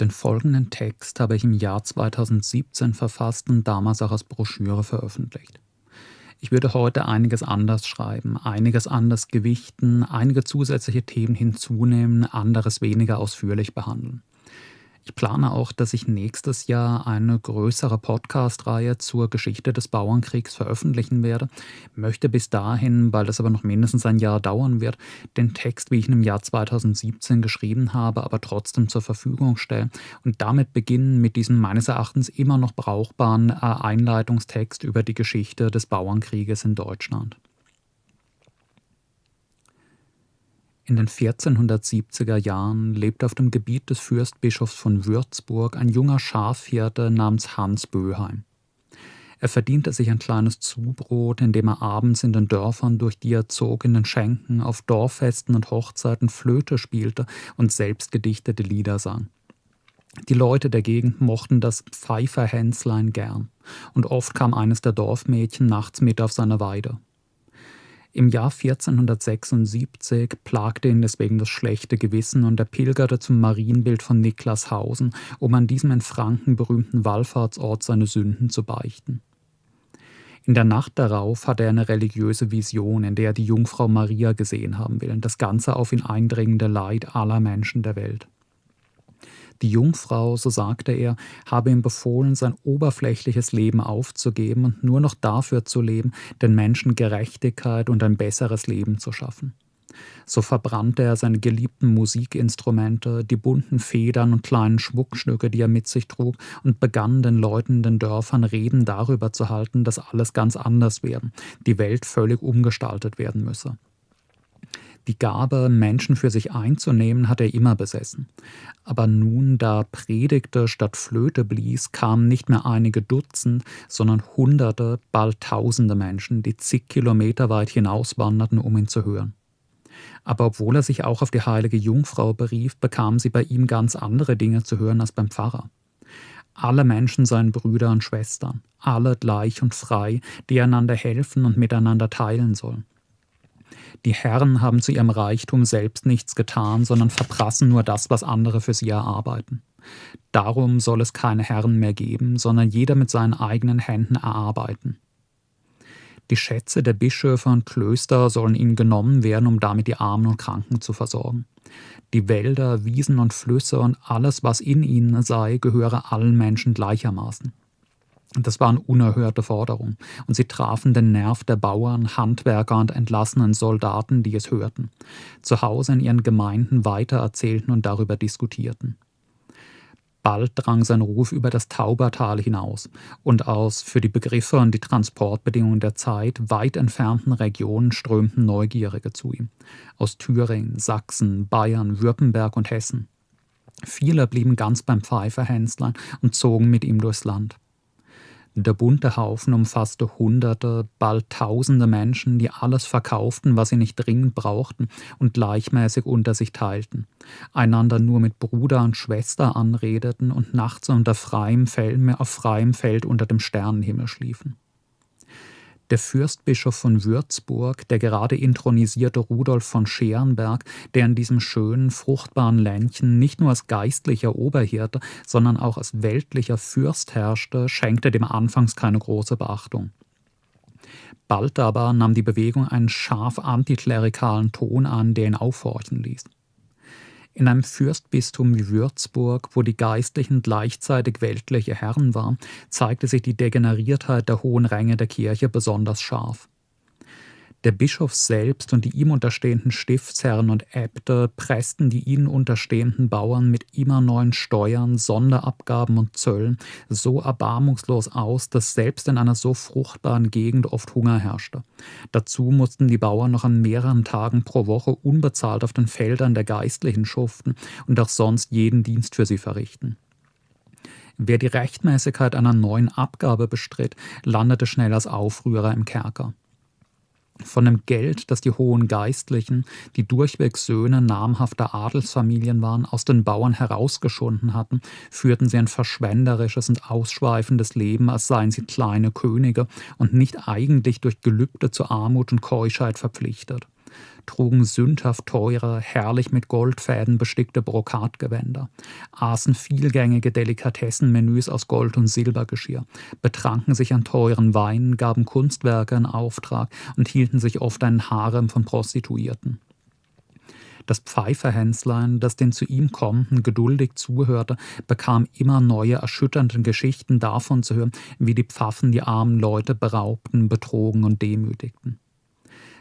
Den folgenden Text habe ich im Jahr 2017 verfasst und damals auch als Broschüre veröffentlicht. Ich würde heute einiges anders schreiben, einiges anders gewichten, einige zusätzliche Themen hinzunehmen, anderes weniger ausführlich behandeln. Ich plane auch, dass ich nächstes Jahr eine größere Podcast-Reihe zur Geschichte des Bauernkriegs veröffentlichen werde. Möchte bis dahin, weil das aber noch mindestens ein Jahr dauern wird, den Text, wie ich ihn im Jahr 2017 geschrieben habe, aber trotzdem zur Verfügung stellen und damit beginnen mit diesem meines Erachtens immer noch brauchbaren äh, Einleitungstext über die Geschichte des Bauernkrieges in Deutschland. In den 1470er Jahren lebte auf dem Gebiet des Fürstbischofs von Würzburg ein junger Schafhirte namens Hans Böheim. Er verdiente sich ein kleines Zubrot, indem er abends in den Dörfern, durch die er zog, in den Schenken, auf Dorffesten und Hochzeiten Flöte spielte und selbst gedichtete Lieder sang. Die Leute der Gegend mochten das Pfeiferhänslein gern, und oft kam eines der Dorfmädchen nachts mit auf seine Weide. Im Jahr 1476 plagte ihn deswegen das schlechte Gewissen und er pilgerte zum Marienbild von Niklashausen, um an diesem in Franken berühmten Wallfahrtsort seine Sünden zu beichten. In der Nacht darauf hatte er eine religiöse Vision, in der er die Jungfrau Maria gesehen haben will, das ganze auf ihn eindringende Leid aller Menschen der Welt. Die Jungfrau, so sagte er, habe ihm befohlen, sein oberflächliches Leben aufzugeben und nur noch dafür zu leben, den Menschen Gerechtigkeit und ein besseres Leben zu schaffen. So verbrannte er seine geliebten Musikinstrumente, die bunten Federn und kleinen Schmuckstücke, die er mit sich trug, und begann den Leuten in den Dörfern Reden darüber zu halten, dass alles ganz anders werden, die Welt völlig umgestaltet werden müsse. Die Gabe, Menschen für sich einzunehmen, hat er immer besessen. Aber nun, da predigte statt Flöte blies, kamen nicht mehr einige Dutzend, sondern Hunderte, bald Tausende Menschen, die zig Kilometer weit hinauswanderten, um ihn zu hören. Aber obwohl er sich auch auf die heilige Jungfrau berief, bekamen sie bei ihm ganz andere Dinge zu hören als beim Pfarrer. Alle Menschen seien Brüder und Schwestern, alle gleich und frei, die einander helfen und miteinander teilen sollen. Die Herren haben zu ihrem Reichtum selbst nichts getan, sondern verprassen nur das, was andere für sie erarbeiten. Darum soll es keine Herren mehr geben, sondern jeder mit seinen eigenen Händen erarbeiten. Die Schätze der Bischöfe und Klöster sollen ihnen genommen werden, um damit die Armen und Kranken zu versorgen. Die Wälder, Wiesen und Flüsse und alles, was in ihnen sei, gehöre allen Menschen gleichermaßen. Das waren unerhörte Forderungen, und sie trafen den Nerv der Bauern, Handwerker und entlassenen Soldaten, die es hörten, zu Hause in ihren Gemeinden weitererzählten und darüber diskutierten. Bald drang sein Ruf über das Taubertal hinaus und aus für die Begriffe und die Transportbedingungen der Zeit weit entfernten Regionen strömten Neugierige zu ihm. Aus Thüringen, Sachsen, Bayern, Württemberg und Hessen. Viele blieben ganz beim Pfeiferhänslern und zogen mit ihm durchs Land. Der bunte Haufen umfasste Hunderte, bald Tausende Menschen, die alles verkauften, was sie nicht dringend brauchten und gleichmäßig unter sich teilten, einander nur mit Bruder und Schwester anredeten und nachts unter freiem Feld, auf freiem Feld unter dem Sternenhimmel schliefen. Der Fürstbischof von Würzburg, der gerade intronisierte Rudolf von Scherenberg, der in diesem schönen, fruchtbaren Ländchen nicht nur als geistlicher Oberhirte, sondern auch als weltlicher Fürst herrschte, schenkte dem anfangs keine große Beachtung. Bald aber nahm die Bewegung einen scharf antiklerikalen Ton an, der ihn aufhorchen ließ. In einem Fürstbistum wie Würzburg, wo die Geistlichen gleichzeitig weltliche Herren waren, zeigte sich die Degeneriertheit der hohen Ränge der Kirche besonders scharf. Der Bischof selbst und die ihm unterstehenden Stiftsherren und Äbte pressten die ihnen unterstehenden Bauern mit immer neuen Steuern, Sonderabgaben und Zöllen so erbarmungslos aus, dass selbst in einer so fruchtbaren Gegend oft Hunger herrschte. Dazu mussten die Bauern noch an mehreren Tagen pro Woche unbezahlt auf den Feldern der Geistlichen schuften und auch sonst jeden Dienst für sie verrichten. Wer die Rechtmäßigkeit einer neuen Abgabe bestritt, landete schnell als Aufrührer im Kerker. Von dem Geld, das die hohen Geistlichen, die durchweg Söhne namhafter Adelsfamilien waren, aus den Bauern herausgeschunden hatten, führten sie ein verschwenderisches und ausschweifendes Leben, als seien sie kleine Könige und nicht eigentlich durch Gelübde zur Armut und Keuschheit verpflichtet. Trugen sündhaft teure, herrlich mit Goldfäden bestickte Brokatgewänder, aßen vielgängige Delikatessenmenüs aus Gold- und Silbergeschirr, betranken sich an teuren Weinen, gaben Kunstwerke in Auftrag und hielten sich oft einen Harem von Prostituierten. Das Pfeiferhänslein, das den zu ihm Kommenden geduldig zuhörte, bekam immer neue erschütternde Geschichten davon zu hören, wie die Pfaffen die armen Leute beraubten, betrogen und demütigten.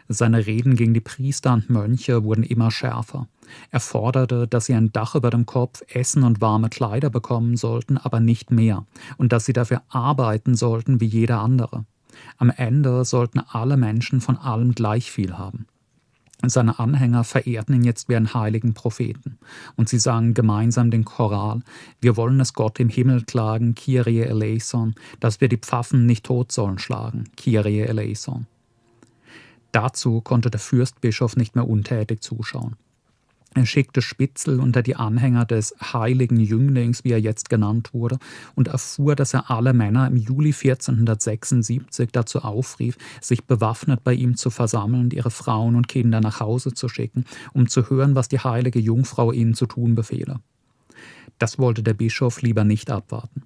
Seine Reden gegen die Priester und Mönche wurden immer schärfer. Er forderte, dass sie ein Dach über dem Kopf, Essen und warme Kleider bekommen sollten, aber nicht mehr, und dass sie dafür arbeiten sollten wie jeder andere. Am Ende sollten alle Menschen von allem gleich viel haben. Seine Anhänger verehrten ihn jetzt wie einen heiligen Propheten. Und sie sangen gemeinsam den Choral: Wir wollen es Gott im Himmel klagen, Kyrie eleison, dass wir die Pfaffen nicht tot sollen schlagen, Kyrie eleison. Dazu konnte der Fürstbischof nicht mehr untätig zuschauen. Er schickte Spitzel unter die Anhänger des heiligen Jünglings, wie er jetzt genannt wurde, und erfuhr, dass er alle Männer im Juli 1476 dazu aufrief, sich bewaffnet bei ihm zu versammeln und ihre Frauen und Kinder nach Hause zu schicken, um zu hören, was die heilige Jungfrau ihnen zu tun befehle. Das wollte der Bischof lieber nicht abwarten.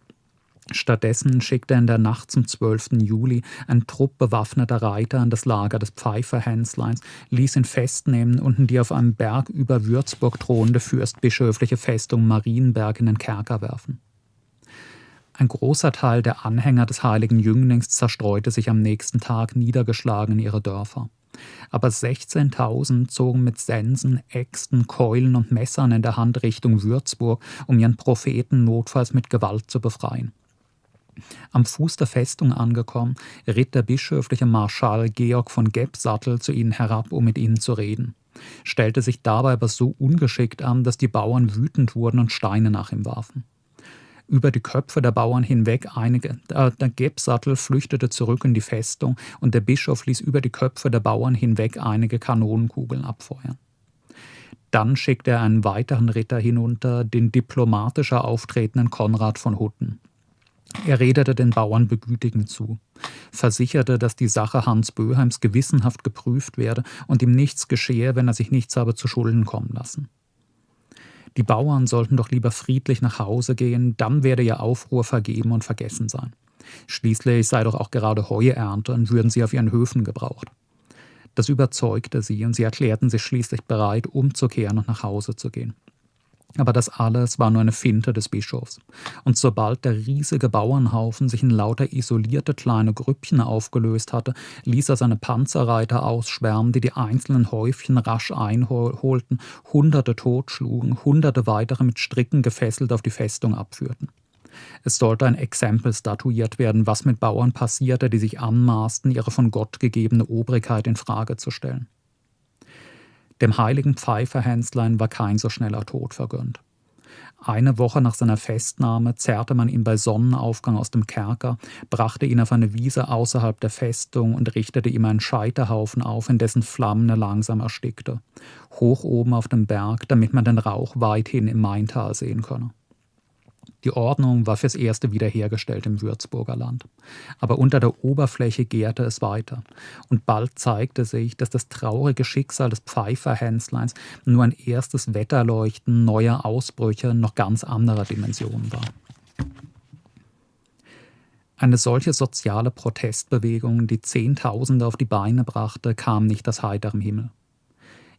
Stattdessen schickte er in der Nacht zum 12. Juli einen Trupp bewaffneter Reiter an das Lager des Pfeiferhänsleins, ließ ihn festnehmen und in die auf einem Berg über Würzburg drohende fürstbischöfliche Festung Marienberg in den Kerker werfen. Ein großer Teil der Anhänger des heiligen Jünglings zerstreute sich am nächsten Tag niedergeschlagen in ihre Dörfer. Aber 16.000 zogen mit Sensen, Äxten, Keulen und Messern in der Hand Richtung Würzburg, um ihren Propheten notfalls mit Gewalt zu befreien. Am Fuß der Festung angekommen, ritt der bischöfliche Marschall Georg von Gebsattel zu ihnen herab, um mit ihnen zu reden, stellte sich dabei aber so ungeschickt an, dass die Bauern wütend wurden und Steine nach ihm warfen. Über die Köpfe der Bauern hinweg einige, äh, der Gebsattel flüchtete zurück in die Festung und der Bischof ließ über die Köpfe der Bauern hinweg einige Kanonenkugeln abfeuern. Dann schickte er einen weiteren Ritter hinunter, den diplomatischer auftretenden Konrad von Hutten. Er redete den Bauern begütigend zu, versicherte, dass die Sache Hans Böheims gewissenhaft geprüft werde und ihm nichts geschehe, wenn er sich nichts habe zu Schulden kommen lassen. Die Bauern sollten doch lieber friedlich nach Hause gehen, dann werde ihr Aufruhr vergeben und vergessen sein. Schließlich sei doch auch gerade Heuernte und würden sie auf ihren Höfen gebraucht. Das überzeugte sie und sie erklärten sich schließlich bereit, umzukehren und nach Hause zu gehen. Aber das alles war nur eine Finte des Bischofs. Und sobald der riesige Bauernhaufen sich in lauter isolierte kleine Grüppchen aufgelöst hatte, ließ er seine Panzerreiter ausschwärmen, die die einzelnen Häufchen rasch einholten, Hunderte totschlugen, Hunderte weitere mit Stricken gefesselt auf die Festung abführten. Es sollte ein Exempel statuiert werden, was mit Bauern passierte, die sich anmaßten, ihre von Gott gegebene Obrigkeit in Frage zu stellen. Dem heiligen Pfeiferhänslein war kein so schneller Tod vergönnt. Eine Woche nach seiner Festnahme zerrte man ihn bei Sonnenaufgang aus dem Kerker, brachte ihn auf eine Wiese außerhalb der Festung und richtete ihm einen Scheiterhaufen auf, in dessen Flammen er langsam erstickte. Hoch oben auf dem Berg, damit man den Rauch weithin im Maintal sehen könne. Die Ordnung war fürs erste wiederhergestellt im Würzburger Land. Aber unter der Oberfläche gärte es weiter. Und bald zeigte sich, dass das traurige Schicksal des Pfeiferhänsleins nur ein erstes Wetterleuchten neuer Ausbrüche noch ganz anderer Dimensionen war. Eine solche soziale Protestbewegung, die Zehntausende auf die Beine brachte, kam nicht aus heiterem Himmel.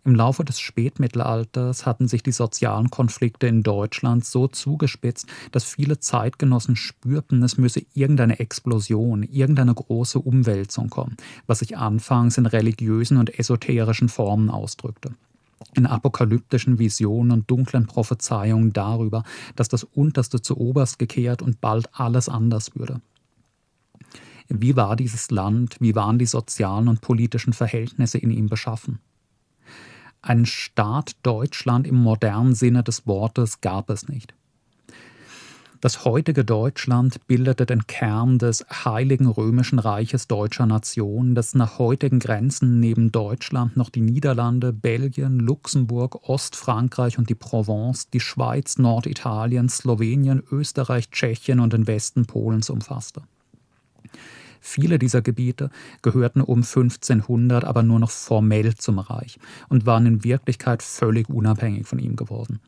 Im Laufe des Spätmittelalters hatten sich die sozialen Konflikte in Deutschland so zugespitzt, dass viele Zeitgenossen spürten, es müsse irgendeine Explosion, irgendeine große Umwälzung kommen, was sich anfangs in religiösen und esoterischen Formen ausdrückte in apokalyptischen Visionen und dunklen Prophezeiungen darüber, dass das Unterste zu Oberst gekehrt und bald alles anders würde. Wie war dieses Land, wie waren die sozialen und politischen Verhältnisse in ihm beschaffen? Ein Staat Deutschland im modernen Sinne des Wortes gab es nicht. Das heutige Deutschland bildete den Kern des Heiligen Römischen Reiches deutscher Nation, das nach heutigen Grenzen neben Deutschland noch die Niederlande, Belgien, Luxemburg, Ostfrankreich und die Provence, die Schweiz, Norditalien, Slowenien, Österreich, Tschechien und den Westen Polens umfasste. Viele dieser Gebiete gehörten um 1500 aber nur noch formell zum Reich und waren in Wirklichkeit völlig unabhängig von ihm geworden.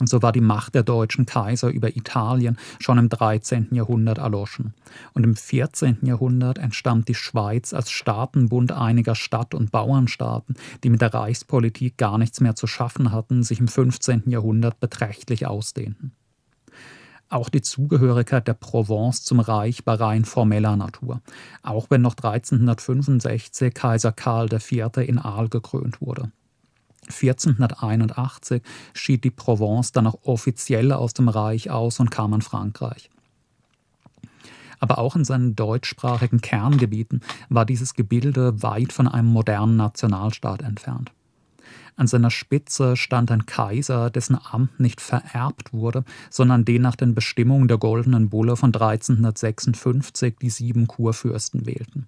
Und so war die Macht der deutschen Kaiser über Italien schon im 13. Jahrhundert erloschen. Und im 14. Jahrhundert entstand die Schweiz als Staatenbund einiger Stadt- und Bauernstaaten, die mit der Reichspolitik gar nichts mehr zu schaffen hatten, sich im 15. Jahrhundert beträchtlich ausdehnten. Auch die Zugehörigkeit der Provence zum Reich war rein formeller Natur, auch wenn noch 1365 Kaiser Karl IV. in Aal gekrönt wurde. 1481 schied die Provence dann auch offiziell aus dem Reich aus und kam an Frankreich. Aber auch in seinen deutschsprachigen Kerngebieten war dieses Gebilde weit von einem modernen Nationalstaat entfernt. An seiner Spitze stand ein Kaiser, dessen Amt nicht vererbt wurde, sondern den nach den Bestimmungen der Goldenen Bulle von 1356 die sieben Kurfürsten wählten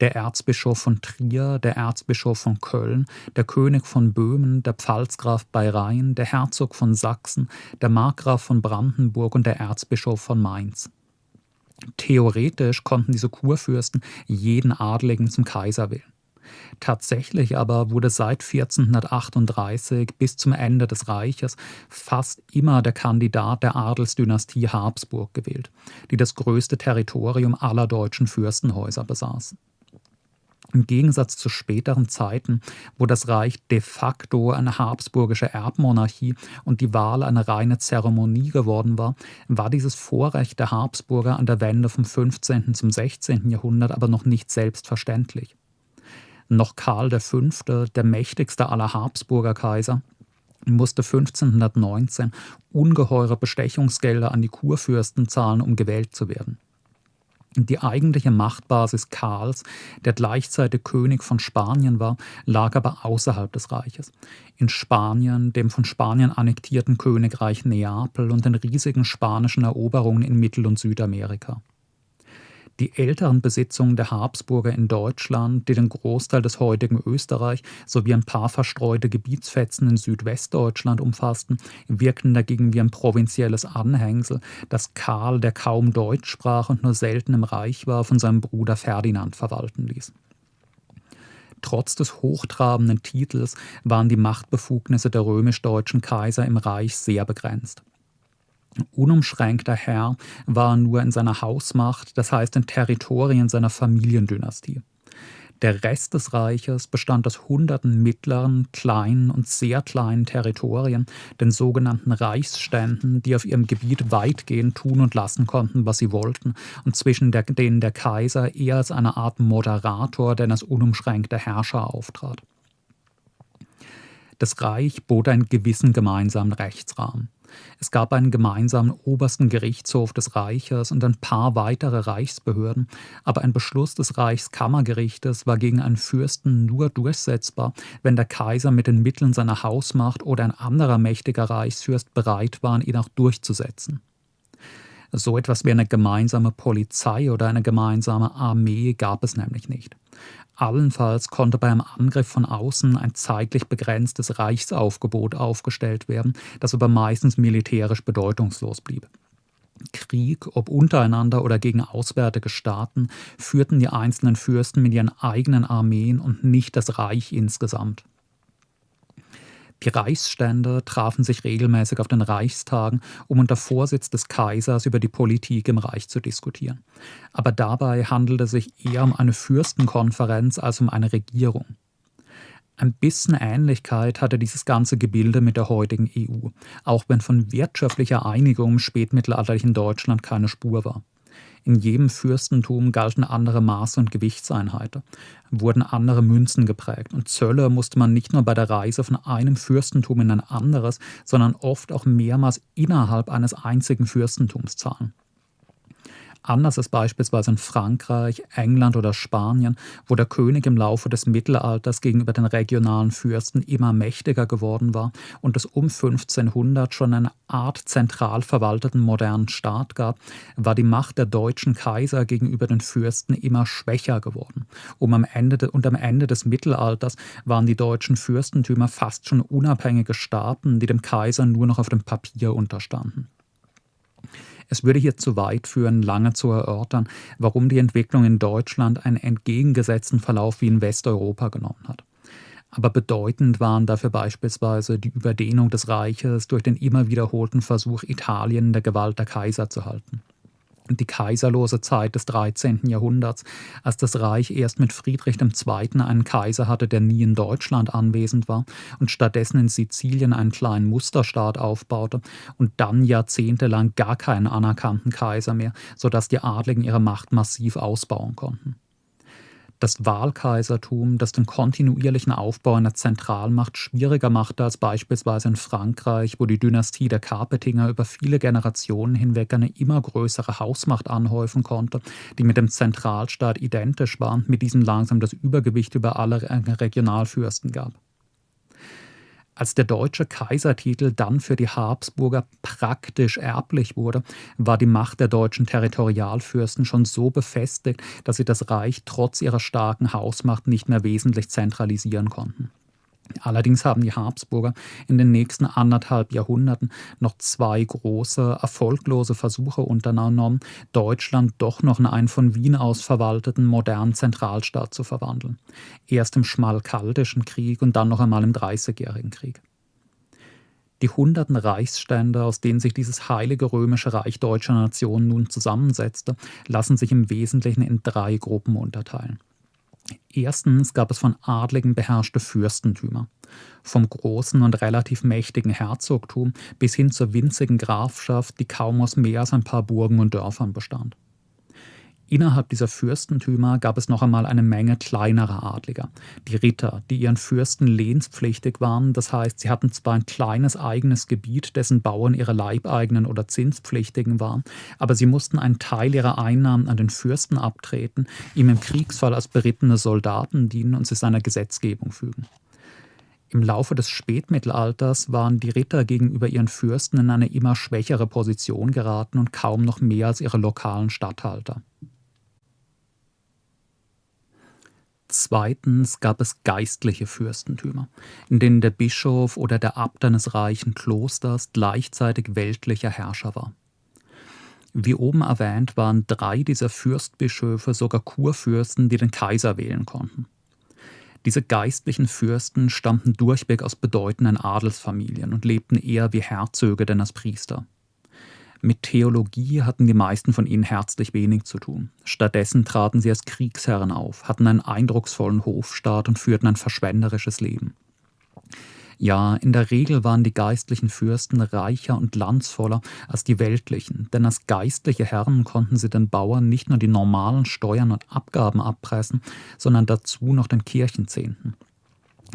der Erzbischof von Trier, der Erzbischof von Köln, der König von Böhmen, der Pfalzgraf bei Rhein, der Herzog von Sachsen, der Markgraf von Brandenburg und der Erzbischof von Mainz. Theoretisch konnten diese Kurfürsten jeden Adligen zum Kaiser wählen. Tatsächlich aber wurde seit 1438 bis zum Ende des Reiches fast immer der Kandidat der Adelsdynastie Habsburg gewählt, die das größte Territorium aller deutschen Fürstenhäuser besaß. Im Gegensatz zu späteren Zeiten, wo das Reich de facto eine habsburgische Erbmonarchie und die Wahl eine reine Zeremonie geworden war, war dieses Vorrecht der Habsburger an der Wende vom 15. zum 16. Jahrhundert aber noch nicht selbstverständlich. Noch Karl V., der mächtigste aller Habsburger Kaiser, musste 1519 ungeheure Bestechungsgelder an die Kurfürsten zahlen, um gewählt zu werden. Die eigentliche Machtbasis Karls, der gleichzeitig König von Spanien war, lag aber außerhalb des Reiches. In Spanien, dem von Spanien annektierten Königreich Neapel und den riesigen spanischen Eroberungen in Mittel- und Südamerika. Die älteren Besitzungen der Habsburger in Deutschland, die den Großteil des heutigen Österreich sowie ein paar verstreute Gebietsfetzen in Südwestdeutschland umfassten, wirkten dagegen wie ein provinzielles Anhängsel, das Karl, der kaum Deutsch sprach und nur selten im Reich war, von seinem Bruder Ferdinand verwalten ließ. Trotz des hochtrabenden Titels waren die Machtbefugnisse der römisch-deutschen Kaiser im Reich sehr begrenzt. Unumschränkter Herr war nur in seiner Hausmacht, das heißt in Territorien seiner Familiendynastie. Der Rest des Reiches bestand aus hunderten mittleren, kleinen und sehr kleinen Territorien, den sogenannten Reichsständen, die auf ihrem Gebiet weitgehend tun und lassen konnten, was sie wollten, und zwischen der, denen der Kaiser eher als eine Art Moderator denn als unumschränkter Herrscher auftrat. Das Reich bot einen gewissen gemeinsamen Rechtsrahmen. Es gab einen gemeinsamen obersten Gerichtshof des Reiches und ein paar weitere Reichsbehörden, aber ein Beschluss des Reichskammergerichtes war gegen einen Fürsten nur durchsetzbar, wenn der Kaiser mit den Mitteln seiner Hausmacht oder ein anderer mächtiger Reichsfürst bereit waren, ihn auch durchzusetzen. So etwas wie eine gemeinsame Polizei oder eine gemeinsame Armee gab es nämlich nicht. Allenfalls konnte bei einem Angriff von außen ein zeitlich begrenztes Reichsaufgebot aufgestellt werden, das aber meistens militärisch bedeutungslos blieb. Krieg, ob untereinander oder gegen auswärtige Staaten, führten die einzelnen Fürsten mit ihren eigenen Armeen und nicht das Reich insgesamt. Die Reichsstände trafen sich regelmäßig auf den Reichstagen, um unter Vorsitz des Kaisers über die Politik im Reich zu diskutieren. Aber dabei handelte es sich eher um eine Fürstenkonferenz als um eine Regierung. Ein bisschen Ähnlichkeit hatte dieses ganze Gebilde mit der heutigen EU, auch wenn von wirtschaftlicher Einigung im spätmittelalterlichen Deutschland keine Spur war. In jedem Fürstentum galten andere Maße und Gewichtseinheiten, wurden andere Münzen geprägt. Und Zölle musste man nicht nur bei der Reise von einem Fürstentum in ein anderes, sondern oft auch mehrmals innerhalb eines einzigen Fürstentums zahlen anders als beispielsweise in Frankreich, England oder Spanien, wo der König im Laufe des Mittelalters gegenüber den regionalen Fürsten immer mächtiger geworden war und es um 1500 schon eine Art zentral verwalteten modernen Staat gab, war die Macht der deutschen Kaiser gegenüber den Fürsten immer schwächer geworden. Um am Ende de, und am Ende des Mittelalters waren die deutschen Fürstentümer fast schon unabhängige Staaten, die dem Kaiser nur noch auf dem Papier unterstanden. Es würde hier zu weit führen, lange zu erörtern, warum die Entwicklung in Deutschland einen entgegengesetzten Verlauf wie in Westeuropa genommen hat. Aber bedeutend waren dafür beispielsweise die Überdehnung des Reiches durch den immer wiederholten Versuch, Italien in der Gewalt der Kaiser zu halten die kaiserlose Zeit des 13. Jahrhunderts, als das Reich erst mit Friedrich II. einen Kaiser hatte, der nie in Deutschland anwesend war und stattdessen in Sizilien einen kleinen Musterstaat aufbaute und dann jahrzehntelang gar keinen anerkannten Kaiser mehr, sodass die Adligen ihre Macht massiv ausbauen konnten das Wahlkaisertum, das den kontinuierlichen Aufbau einer Zentralmacht schwieriger machte als beispielsweise in Frankreich, wo die Dynastie der Carpetinger über viele Generationen hinweg eine immer größere Hausmacht anhäufen konnte, die mit dem Zentralstaat identisch war, mit diesem langsam das Übergewicht über alle Regionalfürsten gab. Als der deutsche Kaisertitel dann für die Habsburger praktisch erblich wurde, war die Macht der deutschen Territorialfürsten schon so befestigt, dass sie das Reich trotz ihrer starken Hausmacht nicht mehr wesentlich zentralisieren konnten. Allerdings haben die Habsburger in den nächsten anderthalb Jahrhunderten noch zwei große, erfolglose Versuche unternommen, Deutschland doch noch in einen von Wien aus verwalteten modernen Zentralstaat zu verwandeln. Erst im Schmalkaldischen Krieg und dann noch einmal im Dreißigjährigen Krieg. Die hunderten Reichsstände, aus denen sich dieses heilige römische Reich deutscher Nation nun zusammensetzte, lassen sich im Wesentlichen in drei Gruppen unterteilen. Erstens gab es von Adligen beherrschte Fürstentümer. Vom großen und relativ mächtigen Herzogtum bis hin zur winzigen Grafschaft, die kaum aus mehr als ein paar Burgen und Dörfern bestand. Innerhalb dieser Fürstentümer gab es noch einmal eine Menge kleinerer Adliger, die Ritter, die ihren Fürsten lehnspflichtig waren, das heißt, sie hatten zwar ein kleines eigenes Gebiet, dessen Bauern ihre Leibeigenen oder Zinspflichtigen waren, aber sie mussten einen Teil ihrer Einnahmen an den Fürsten abtreten, ihm im Kriegsfall als berittene Soldaten dienen und sich seiner Gesetzgebung fügen. Im Laufe des Spätmittelalters waren die Ritter gegenüber ihren Fürsten in eine immer schwächere Position geraten und kaum noch mehr als ihre lokalen Statthalter. Zweitens gab es geistliche Fürstentümer, in denen der Bischof oder der Abt eines reichen Klosters gleichzeitig weltlicher Herrscher war. Wie oben erwähnt waren drei dieser Fürstbischöfe sogar Kurfürsten, die den Kaiser wählen konnten. Diese geistlichen Fürsten stammten durchweg aus bedeutenden Adelsfamilien und lebten eher wie Herzöge denn als Priester. Mit Theologie hatten die meisten von ihnen herzlich wenig zu tun. Stattdessen traten sie als Kriegsherren auf, hatten einen eindrucksvollen Hofstaat und führten ein verschwenderisches Leben. Ja, in der Regel waren die geistlichen Fürsten reicher und landsvoller als die weltlichen, denn als geistliche Herren konnten sie den Bauern nicht nur die normalen Steuern und Abgaben abpressen, sondern dazu noch den Kirchenzehnten.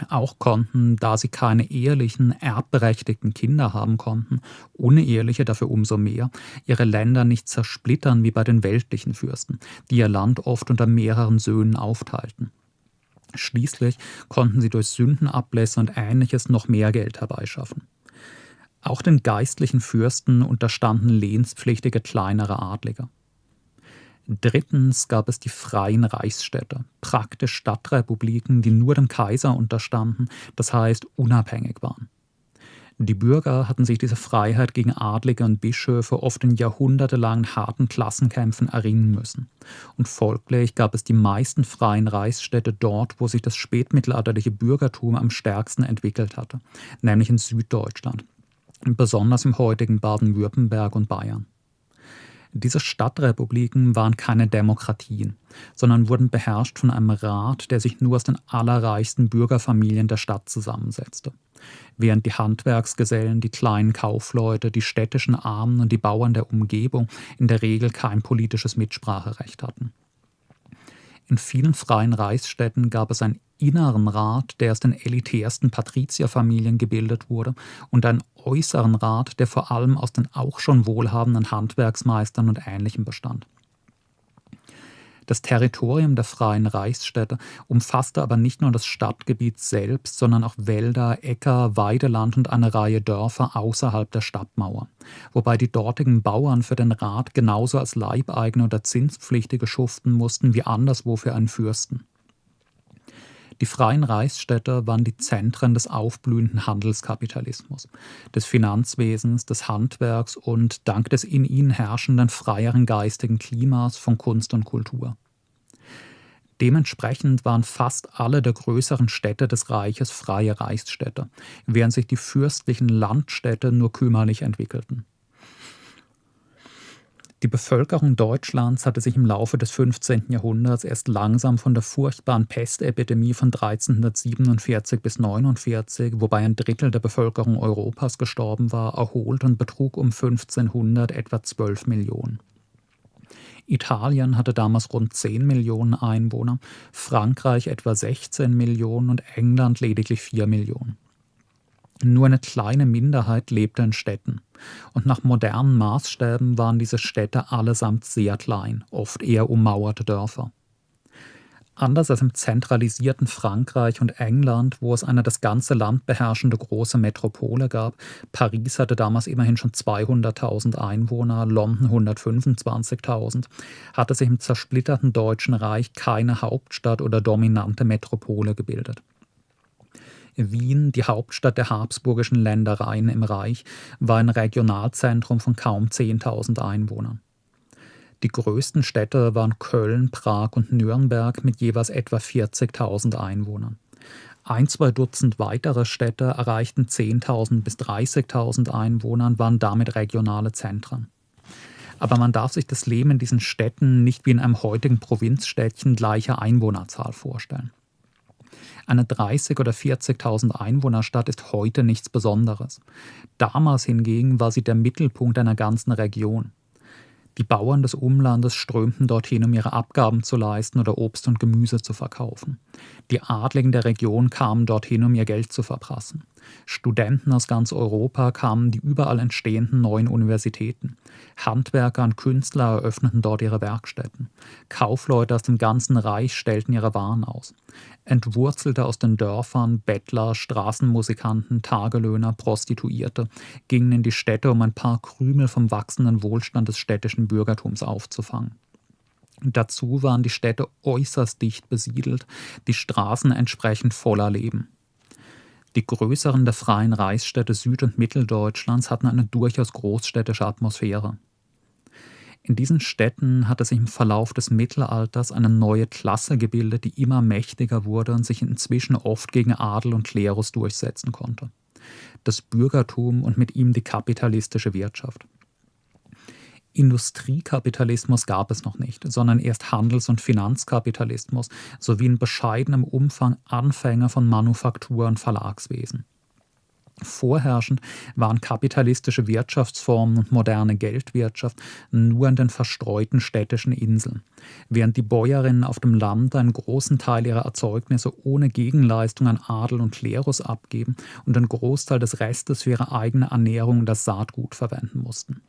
Auch konnten, da sie keine ehelichen, erbberechtigten Kinder haben konnten, uneheliche dafür umso mehr, ihre Länder nicht zersplittern wie bei den weltlichen Fürsten, die ihr Land oft unter mehreren Söhnen aufteilten. Schließlich konnten sie durch Sündenablässe und ähnliches noch mehr Geld herbeischaffen. Auch den geistlichen Fürsten unterstanden lehnspflichtige kleinere Adlige. Drittens gab es die freien Reichsstädte, praktisch Stadtrepubliken, die nur dem Kaiser unterstanden, das heißt unabhängig waren. Die Bürger hatten sich diese Freiheit gegen Adlige und Bischöfe oft in jahrhundertelangen harten Klassenkämpfen erringen müssen. Und folglich gab es die meisten freien Reichsstädte dort, wo sich das spätmittelalterliche Bürgertum am stärksten entwickelt hatte, nämlich in Süddeutschland, besonders im heutigen Baden-Württemberg und Bayern. Diese Stadtrepubliken waren keine Demokratien, sondern wurden beherrscht von einem Rat, der sich nur aus den allerreichsten Bürgerfamilien der Stadt zusammensetzte. Während die Handwerksgesellen, die kleinen Kaufleute, die städtischen Armen und die Bauern der Umgebung in der Regel kein politisches Mitspracherecht hatten. In vielen freien Reichsstädten gab es einen inneren Rat, der aus den elitärsten Patrizierfamilien gebildet wurde, und einen äußeren Rat, der vor allem aus den auch schon wohlhabenden Handwerksmeistern und Ähnlichem bestand. Das Territorium der freien Reichsstädte umfasste aber nicht nur das Stadtgebiet selbst, sondern auch Wälder, Äcker, Weideland und eine Reihe Dörfer außerhalb der Stadtmauer, wobei die dortigen Bauern für den Rat genauso als Leibeigene oder Zinspflichtige schuften mussten wie anderswo für einen Fürsten. Die freien Reichsstädte waren die Zentren des aufblühenden Handelskapitalismus, des Finanzwesens, des Handwerks und dank des in ihnen herrschenden freieren geistigen Klimas von Kunst und Kultur. Dementsprechend waren fast alle der größeren Städte des Reiches freie Reichsstädte, während sich die fürstlichen Landstädte nur kümmerlich entwickelten. Die Bevölkerung Deutschlands hatte sich im Laufe des 15. Jahrhunderts erst langsam von der furchtbaren Pestepidemie von 1347 bis 49, wobei ein Drittel der Bevölkerung Europas gestorben war, erholt und betrug um 1500 etwa 12 Millionen. Italien hatte damals rund 10 Millionen Einwohner, Frankreich etwa 16 Millionen und England lediglich 4 Millionen. Nur eine kleine Minderheit lebte in Städten. Und nach modernen Maßstäben waren diese Städte allesamt sehr klein, oft eher ummauerte Dörfer. Anders als im zentralisierten Frankreich und England, wo es eine das ganze Land beherrschende große Metropole gab, Paris hatte damals immerhin schon 200.000 Einwohner, London 125.000, hatte sich im zersplitterten Deutschen Reich keine Hauptstadt oder dominante Metropole gebildet. Wien, die Hauptstadt der habsburgischen Ländereien im Reich, war ein Regionalzentrum von kaum 10.000 Einwohnern. Die größten Städte waren Köln, Prag und Nürnberg mit jeweils etwa 40.000 Einwohnern. Ein, zwei Dutzend weitere Städte erreichten 10.000 bis 30.000 Einwohner und waren damit regionale Zentren. Aber man darf sich das Leben in diesen Städten nicht wie in einem heutigen Provinzstädtchen gleicher Einwohnerzahl vorstellen. Eine 30.000 oder 40.000 Einwohnerstadt ist heute nichts Besonderes. Damals hingegen war sie der Mittelpunkt einer ganzen Region. Die Bauern des Umlandes strömten dorthin, um ihre Abgaben zu leisten oder Obst und Gemüse zu verkaufen. Die Adligen der Region kamen dorthin, um ihr Geld zu verprassen. Studenten aus ganz Europa kamen die überall entstehenden neuen Universitäten. Handwerker und Künstler eröffneten dort ihre Werkstätten. Kaufleute aus dem ganzen Reich stellten ihre Waren aus. Entwurzelte aus den Dörfern, Bettler, Straßenmusikanten, Tagelöhner, Prostituierte gingen in die Städte, um ein paar Krümel vom wachsenden Wohlstand des städtischen Bürgertums aufzufangen. Dazu waren die Städte äußerst dicht besiedelt, die Straßen entsprechend voller Leben. Die größeren der freien Reichsstädte Süd- und Mitteldeutschlands hatten eine durchaus großstädtische Atmosphäre. In diesen Städten hatte sich im Verlauf des Mittelalters eine neue Klasse gebildet, die immer mächtiger wurde und sich inzwischen oft gegen Adel und Klerus durchsetzen konnte. Das Bürgertum und mit ihm die kapitalistische Wirtschaft. Industriekapitalismus gab es noch nicht, sondern erst Handels- und Finanzkapitalismus sowie in bescheidenem Umfang Anfänge von Manufaktur und Verlagswesen. Vorherrschend waren kapitalistische Wirtschaftsformen und moderne Geldwirtschaft nur in den verstreuten städtischen Inseln, während die Bäuerinnen auf dem Land einen großen Teil ihrer Erzeugnisse ohne Gegenleistung an Adel und Klerus abgeben und einen Großteil des Restes für ihre eigene Ernährung und das Saatgut verwenden mussten.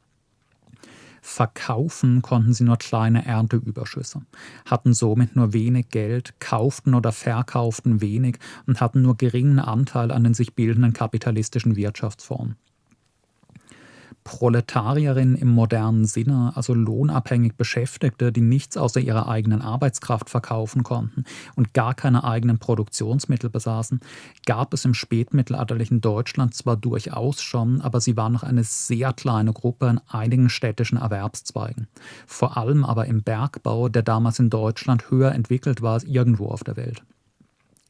Verkaufen konnten sie nur kleine Ernteüberschüsse, hatten somit nur wenig Geld, kauften oder verkauften wenig und hatten nur geringen Anteil an den sich bildenden kapitalistischen Wirtschaftsformen. Proletarierinnen im modernen Sinne, also lohnabhängig Beschäftigte, die nichts außer ihrer eigenen Arbeitskraft verkaufen konnten und gar keine eigenen Produktionsmittel besaßen, gab es im spätmittelalterlichen Deutschland zwar durchaus schon, aber sie war noch eine sehr kleine Gruppe in einigen städtischen Erwerbszweigen. Vor allem aber im Bergbau, der damals in Deutschland höher entwickelt war als irgendwo auf der Welt.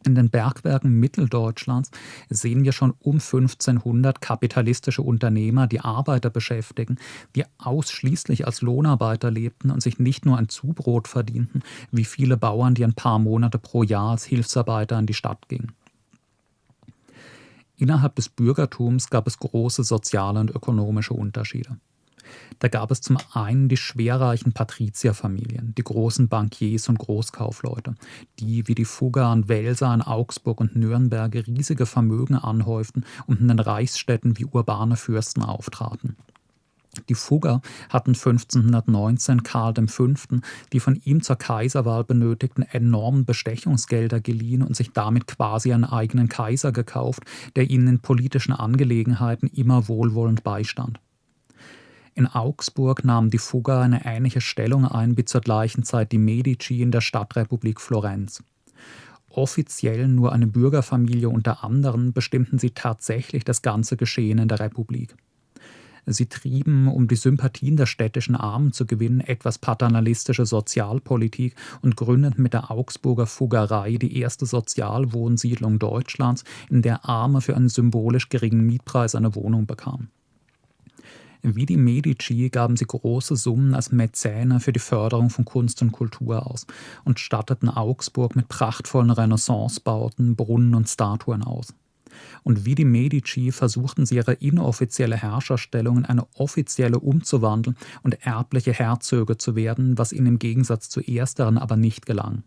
In den Bergwerken Mitteldeutschlands sehen wir schon um 1500 kapitalistische Unternehmer, die Arbeiter beschäftigen, die ausschließlich als Lohnarbeiter lebten und sich nicht nur ein Zubrot verdienten, wie viele Bauern, die ein paar Monate pro Jahr als Hilfsarbeiter in die Stadt gingen. Innerhalb des Bürgertums gab es große soziale und ökonomische Unterschiede. Da gab es zum einen die schwerreichen Patrizierfamilien, die großen Bankiers und Großkaufleute, die wie die Fugger und Welser in Augsburg und Nürnberg riesige Vermögen anhäuften und in den Reichsstädten wie urbane Fürsten auftraten. Die Fugger hatten 1519 Karl V. die von ihm zur Kaiserwahl benötigten enormen Bestechungsgelder geliehen und sich damit quasi einen eigenen Kaiser gekauft, der ihnen in politischen Angelegenheiten immer wohlwollend beistand. In Augsburg nahmen die Fugger eine ähnliche Stellung ein wie zur gleichen Zeit die Medici in der Stadtrepublik Florenz. offiziell nur eine Bürgerfamilie unter anderen bestimmten sie tatsächlich das ganze Geschehen in der Republik. Sie trieben, um die Sympathien der städtischen Armen zu gewinnen, etwas paternalistische Sozialpolitik und gründeten mit der Augsburger Fuggerei die erste Sozialwohnsiedlung Deutschlands, in der Arme für einen symbolisch geringen Mietpreis eine Wohnung bekamen. Wie die Medici gaben sie große Summen als Mäzene für die Förderung von Kunst und Kultur aus und statteten Augsburg mit prachtvollen Renaissancebauten, Brunnen und Statuen aus. Und wie die Medici versuchten sie ihre inoffizielle Herrscherstellung in eine offizielle umzuwandeln und erbliche Herzöge zu werden, was ihnen im Gegensatz zu ersteren aber nicht gelang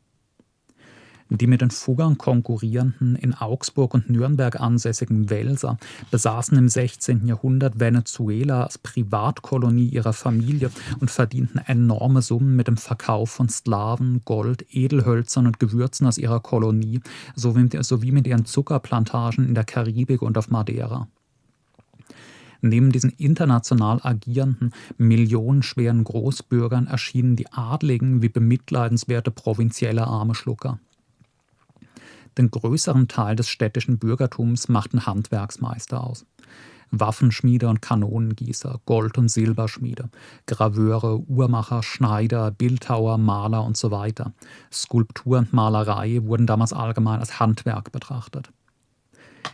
die mit den Fuggern konkurrierenden, in Augsburg und Nürnberg ansässigen Welser besaßen im 16. Jahrhundert Venezuela als Privatkolonie ihrer Familie und verdienten enorme Summen mit dem Verkauf von Sklaven, Gold, Edelhölzern und Gewürzen aus ihrer Kolonie sowie mit ihren Zuckerplantagen in der Karibik und auf Madeira. Neben diesen international agierenden, millionenschweren Großbürgern erschienen die Adligen wie bemitleidenswerte provinzielle arme Schlucker. Den größeren Teil des städtischen Bürgertums machten Handwerksmeister aus. Waffenschmiede und Kanonengießer, Gold- und Silberschmiede, Graveure, Uhrmacher, Schneider, Bildhauer, Maler und so weiter. Skulptur und Malerei wurden damals allgemein als Handwerk betrachtet.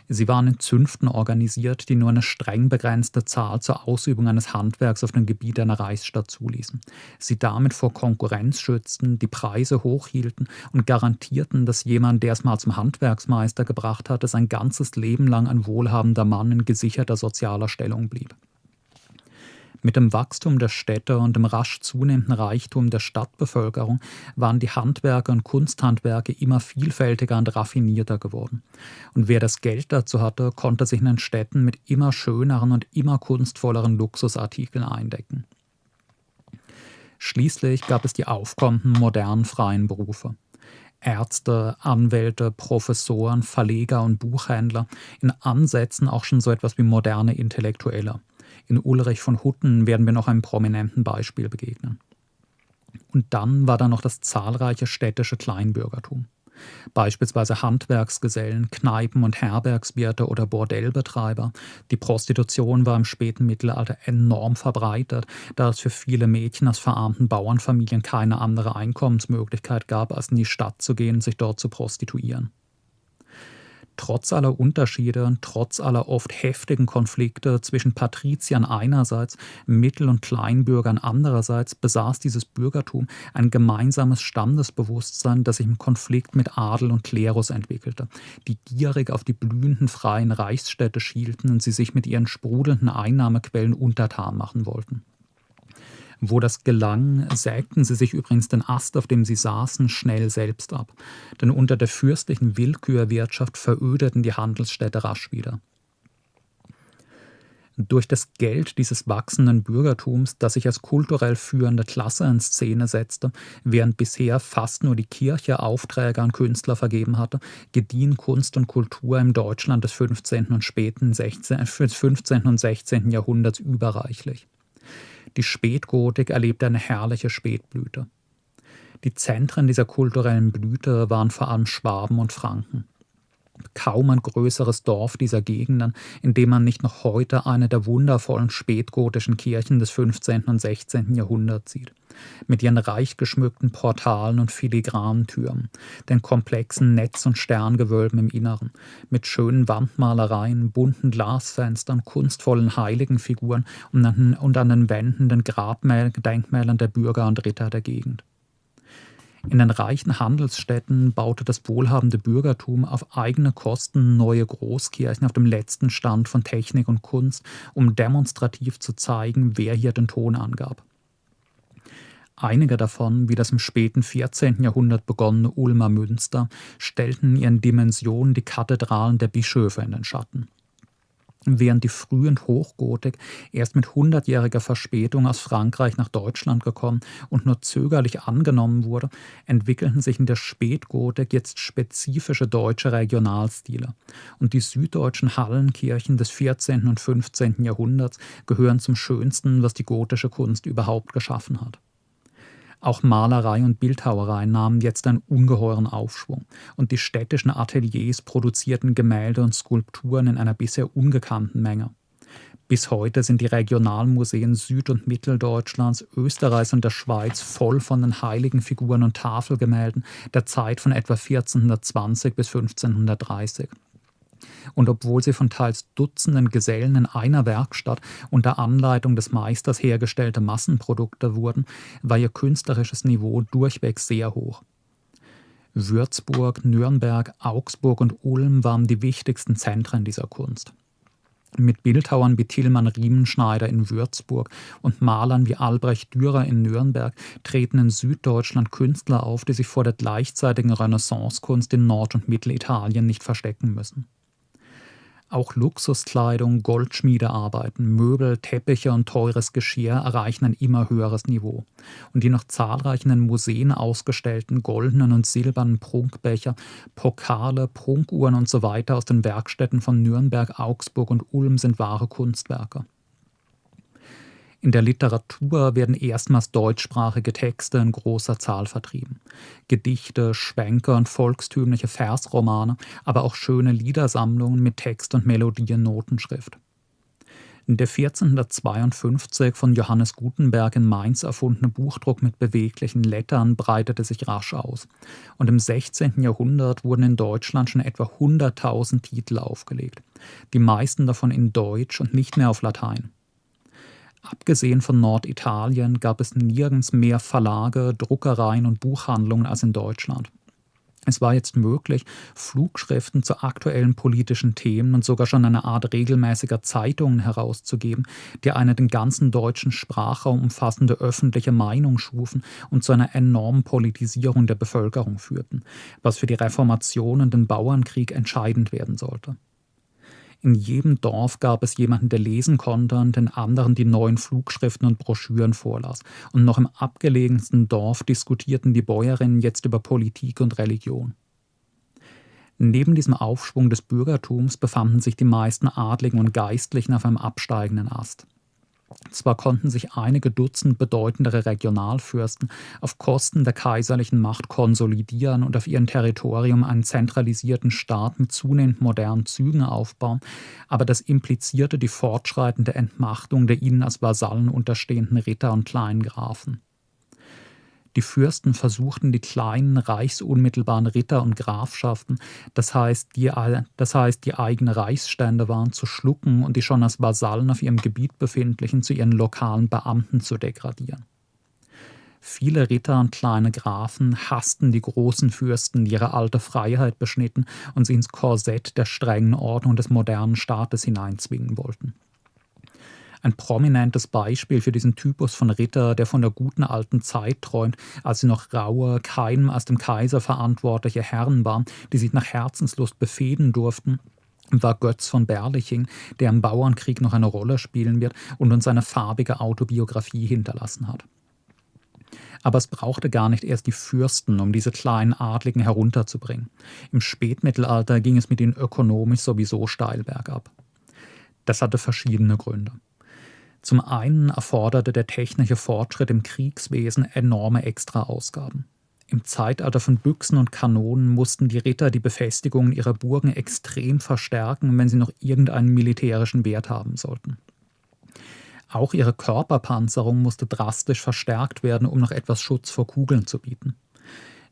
Sie waren in Zünften organisiert, die nur eine streng begrenzte Zahl zur Ausübung eines Handwerks auf dem Gebiet einer Reichsstadt zuließen. Sie damit vor Konkurrenz schützten, die Preise hochhielten und garantierten, dass jemand, der es mal zum Handwerksmeister gebracht hatte, sein ganzes Leben lang ein wohlhabender Mann in gesicherter sozialer Stellung blieb. Mit dem Wachstum der Städte und dem rasch zunehmenden Reichtum der Stadtbevölkerung waren die Handwerke und Kunsthandwerke immer vielfältiger und raffinierter geworden. Und wer das Geld dazu hatte, konnte sich in den Städten mit immer schöneren und immer kunstvolleren Luxusartikeln eindecken. Schließlich gab es die aufkommenden modernen freien Berufe. Ärzte, Anwälte, Professoren, Verleger und Buchhändler, in Ansätzen auch schon so etwas wie moderne Intellektuelle. In Ulrich von Hutten werden wir noch einem prominenten Beispiel begegnen. Und dann war da noch das zahlreiche städtische Kleinbürgertum. Beispielsweise Handwerksgesellen, Kneipen- und Herbergswirte oder Bordellbetreiber. Die Prostitution war im späten Mittelalter enorm verbreitet, da es für viele Mädchen aus verarmten Bauernfamilien keine andere Einkommensmöglichkeit gab, als in die Stadt zu gehen und sich dort zu prostituieren trotz aller Unterschiede trotz aller oft heftigen Konflikte zwischen Patriziern einerseits, Mittel- und Kleinbürgern andererseits besaß dieses Bürgertum ein gemeinsames Standesbewusstsein, das sich im Konflikt mit Adel und Klerus entwickelte, die gierig auf die blühenden freien Reichsstädte schielten und sie sich mit ihren sprudelnden Einnahmequellen untertan machen wollten. Wo das gelang, sägten sie sich übrigens den Ast, auf dem sie saßen, schnell selbst ab. Denn unter der fürstlichen Willkürwirtschaft verödeten die Handelsstädte rasch wieder. Durch das Geld dieses wachsenden Bürgertums, das sich als kulturell führende Klasse in Szene setzte, während bisher fast nur die Kirche Aufträge an Künstler vergeben hatte, gediehen Kunst und Kultur im Deutschland des 15. und späten 16, 15. und 16. Jahrhunderts überreichlich. Die Spätgotik erlebte eine herrliche Spätblüte. Die Zentren dieser kulturellen Blüte waren vor allem Schwaben und Franken. Kaum ein größeres Dorf dieser Gegenden, in dem man nicht noch heute eine der wundervollen spätgotischen Kirchen des 15. und 16. Jahrhunderts sieht mit ihren reich geschmückten Portalen und filigranen Türmen, den komplexen Netz- und Sterngewölben im Inneren, mit schönen Wandmalereien, bunten Glasfenstern, kunstvollen Heiligenfiguren und an, und an den Wänden den Grabdenkmälern der Bürger und Ritter der Gegend. In den reichen Handelsstädten baute das wohlhabende Bürgertum auf eigene Kosten neue Großkirchen auf dem letzten Stand von Technik und Kunst, um demonstrativ zu zeigen, wer hier den Ton angab. Einige davon, wie das im späten 14. Jahrhundert begonnene Ulmer Münster, stellten in ihren Dimensionen die Kathedralen der Bischöfe in den Schatten. Während die Früh- und Hochgotik erst mit hundertjähriger Verspätung aus Frankreich nach Deutschland gekommen und nur zögerlich angenommen wurde, entwickelten sich in der Spätgotik jetzt spezifische deutsche Regionalstile. Und die süddeutschen Hallenkirchen des 14. und 15. Jahrhunderts gehören zum Schönsten, was die gotische Kunst überhaupt geschaffen hat. Auch Malerei und Bildhauerei nahmen jetzt einen ungeheuren Aufschwung, und die städtischen Ateliers produzierten Gemälde und Skulpturen in einer bisher ungekannten Menge. Bis heute sind die Regionalmuseen Süd- und Mitteldeutschlands, Österreichs und der Schweiz voll von den heiligen Figuren und Tafelgemälden der Zeit von etwa 1420 bis 1530 und obwohl sie von teils Dutzenden Gesellen in einer Werkstatt unter Anleitung des Meisters hergestellte Massenprodukte wurden, war ihr künstlerisches Niveau durchweg sehr hoch. Würzburg, Nürnberg, Augsburg und Ulm waren die wichtigsten Zentren dieser Kunst. Mit Bildhauern wie Tillmann Riemenschneider in Würzburg und Malern wie Albrecht Dürer in Nürnberg treten in Süddeutschland Künstler auf, die sich vor der gleichzeitigen Renaissancekunst in Nord- und Mittelitalien nicht verstecken müssen. Auch Luxuskleidung, Goldschmiedearbeiten, Möbel, Teppiche und teures Geschirr erreichen ein immer höheres Niveau. Und die noch zahlreichen in Museen ausgestellten goldenen und silbernen Prunkbecher, Pokale, Prunkuhren usw. So aus den Werkstätten von Nürnberg, Augsburg und Ulm sind wahre Kunstwerke. In der Literatur werden erstmals deutschsprachige Texte in großer Zahl vertrieben. Gedichte, Schwenker und volkstümliche Versromane, aber auch schöne Liedersammlungen mit Text und Melodie in Notenschrift. Der 1452 von Johannes Gutenberg in Mainz erfundene Buchdruck mit beweglichen Lettern breitete sich rasch aus. Und im 16. Jahrhundert wurden in Deutschland schon etwa 100.000 Titel aufgelegt, die meisten davon in Deutsch und nicht mehr auf Latein. Abgesehen von Norditalien gab es nirgends mehr Verlage, Druckereien und Buchhandlungen als in Deutschland. Es war jetzt möglich, Flugschriften zu aktuellen politischen Themen und sogar schon eine Art regelmäßiger Zeitungen herauszugeben, die eine den ganzen deutschen Sprachraum umfassende öffentliche Meinung schufen und zu einer enormen Politisierung der Bevölkerung führten, was für die Reformation und den Bauernkrieg entscheidend werden sollte. In jedem Dorf gab es jemanden, der lesen konnte und den anderen die neuen Flugschriften und Broschüren vorlas. Und noch im abgelegensten Dorf diskutierten die Bäuerinnen jetzt über Politik und Religion. Neben diesem Aufschwung des Bürgertums befanden sich die meisten Adligen und Geistlichen auf einem absteigenden Ast. Zwar konnten sich einige Dutzend bedeutendere Regionalfürsten auf Kosten der kaiserlichen Macht konsolidieren und auf ihrem Territorium einen zentralisierten Staat mit zunehmend modernen Zügen aufbauen, aber das implizierte die fortschreitende Entmachtung der ihnen als Vasallen unterstehenden Ritter und Kleingrafen. Die Fürsten versuchten die kleinen, reichsunmittelbaren Ritter und Grafschaften, das heißt, die, das heißt die eigene Reichsstände waren, zu schlucken und die schon als Vasallen auf ihrem Gebiet befindlichen zu ihren lokalen Beamten zu degradieren. Viele Ritter und kleine Grafen hassten die großen Fürsten, die ihre alte Freiheit beschnitten und sie ins Korsett der strengen Ordnung des modernen Staates hineinzwingen wollten ein prominentes Beispiel für diesen Typus von Ritter, der von der guten alten Zeit träumt, als sie noch raue, keinem als dem Kaiser verantwortliche Herren waren, die sich nach Herzenslust befehden durften war Götz von Berliching, der im Bauernkrieg noch eine Rolle spielen wird und uns eine farbige Autobiografie hinterlassen hat. Aber es brauchte gar nicht erst die Fürsten, um diese kleinen Adligen herunterzubringen. Im Spätmittelalter ging es mit ihnen ökonomisch sowieso steil bergab. Das hatte verschiedene Gründe. Zum einen erforderte der technische Fortschritt im Kriegswesen enorme Extraausgaben. Im Zeitalter von Büchsen und Kanonen mussten die Ritter die Befestigungen ihrer Burgen extrem verstärken, wenn sie noch irgendeinen militärischen Wert haben sollten. Auch ihre Körperpanzerung musste drastisch verstärkt werden, um noch etwas Schutz vor Kugeln zu bieten.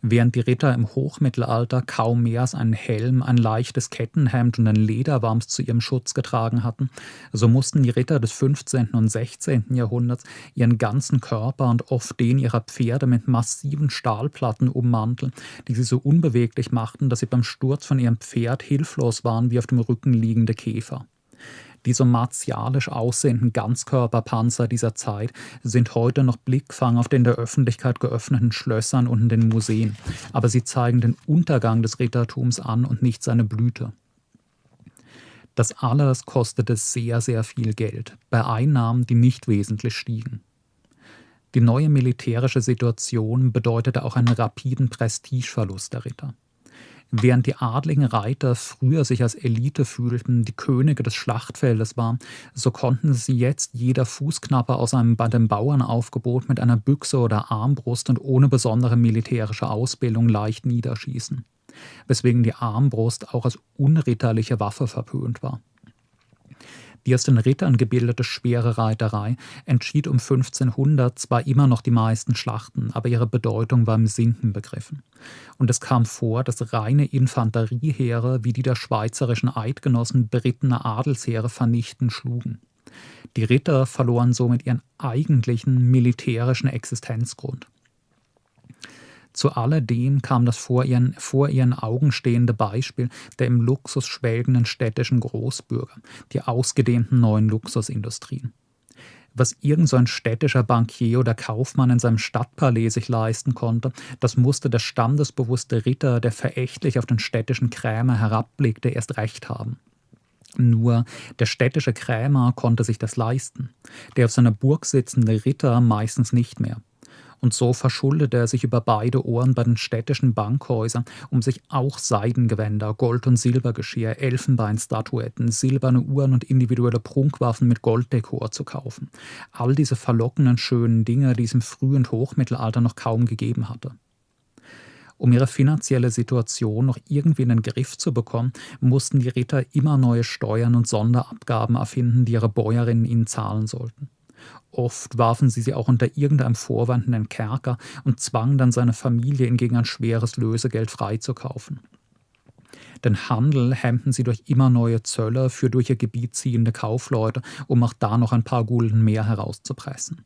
Während die Ritter im Hochmittelalter kaum mehr als einen Helm, ein leichtes Kettenhemd und ein Lederwams zu ihrem Schutz getragen hatten, so mussten die Ritter des 15. und 16. Jahrhunderts ihren ganzen Körper und oft den ihrer Pferde mit massiven Stahlplatten ummanteln, die sie so unbeweglich machten, dass sie beim Sturz von ihrem Pferd hilflos waren wie auf dem Rücken liegende Käfer. Die so martialisch aussehenden Ganzkörperpanzer dieser Zeit sind heute noch Blickfang auf den der Öffentlichkeit geöffneten Schlössern und in den Museen, aber sie zeigen den Untergang des Rittertums an und nicht seine Blüte. Das alles kostete sehr, sehr viel Geld, bei Einnahmen, die nicht wesentlich stiegen. Die neue militärische Situation bedeutete auch einen rapiden Prestigeverlust der Ritter. Während die adligen Reiter früher sich als Elite fühlten, die Könige des Schlachtfeldes waren, so konnten sie jetzt jeder Fußknapper aus einem bei dem Bauernaufgebot mit einer Büchse oder Armbrust und ohne besondere militärische Ausbildung leicht niederschießen, weswegen die Armbrust auch als unritterliche Waffe verpönt war. Die aus den Rittern gebildete schwere Reiterei entschied um 1500 zwar immer noch die meisten Schlachten, aber ihre Bedeutung war im Sinken begriffen. Und es kam vor, dass reine Infanterieheere wie die der schweizerischen Eidgenossen berittene Adelsheere vernichten schlugen. Die Ritter verloren somit ihren eigentlichen militärischen Existenzgrund. Zu alledem kam das vor ihren, vor ihren Augen stehende Beispiel der im Luxus schwelgenden städtischen Großbürger, die ausgedehnten neuen Luxusindustrien. Was irgend so ein städtischer Bankier oder Kaufmann in seinem Stadtpalais sich leisten konnte, das musste der standesbewusste Ritter, der verächtlich auf den städtischen Krämer herabblickte, erst recht haben. Nur der städtische Krämer konnte sich das leisten, der auf seiner Burg sitzende Ritter meistens nicht mehr und so verschuldete er sich über beide Ohren bei den städtischen Bankhäusern, um sich auch Seidengewänder, Gold- und Silbergeschirr, Elfenbeinstatuetten, silberne Uhren und individuelle Prunkwaffen mit Golddekor zu kaufen. All diese verlockenden, schönen Dinge, die es im Früh- und Hochmittelalter noch kaum gegeben hatte. Um ihre finanzielle Situation noch irgendwie in den Griff zu bekommen, mussten die Ritter immer neue Steuern und Sonderabgaben erfinden, die ihre Bäuerinnen ihnen zahlen sollten. Oft warfen sie sie auch unter irgendeinem Vorwand in den Kerker und zwangen dann seine Familie, ihn gegen ein schweres Lösegeld freizukaufen. Den Handel hemmten sie durch immer neue Zölle für durch ihr Gebiet ziehende Kaufleute, um auch da noch ein paar Gulden mehr herauszupressen.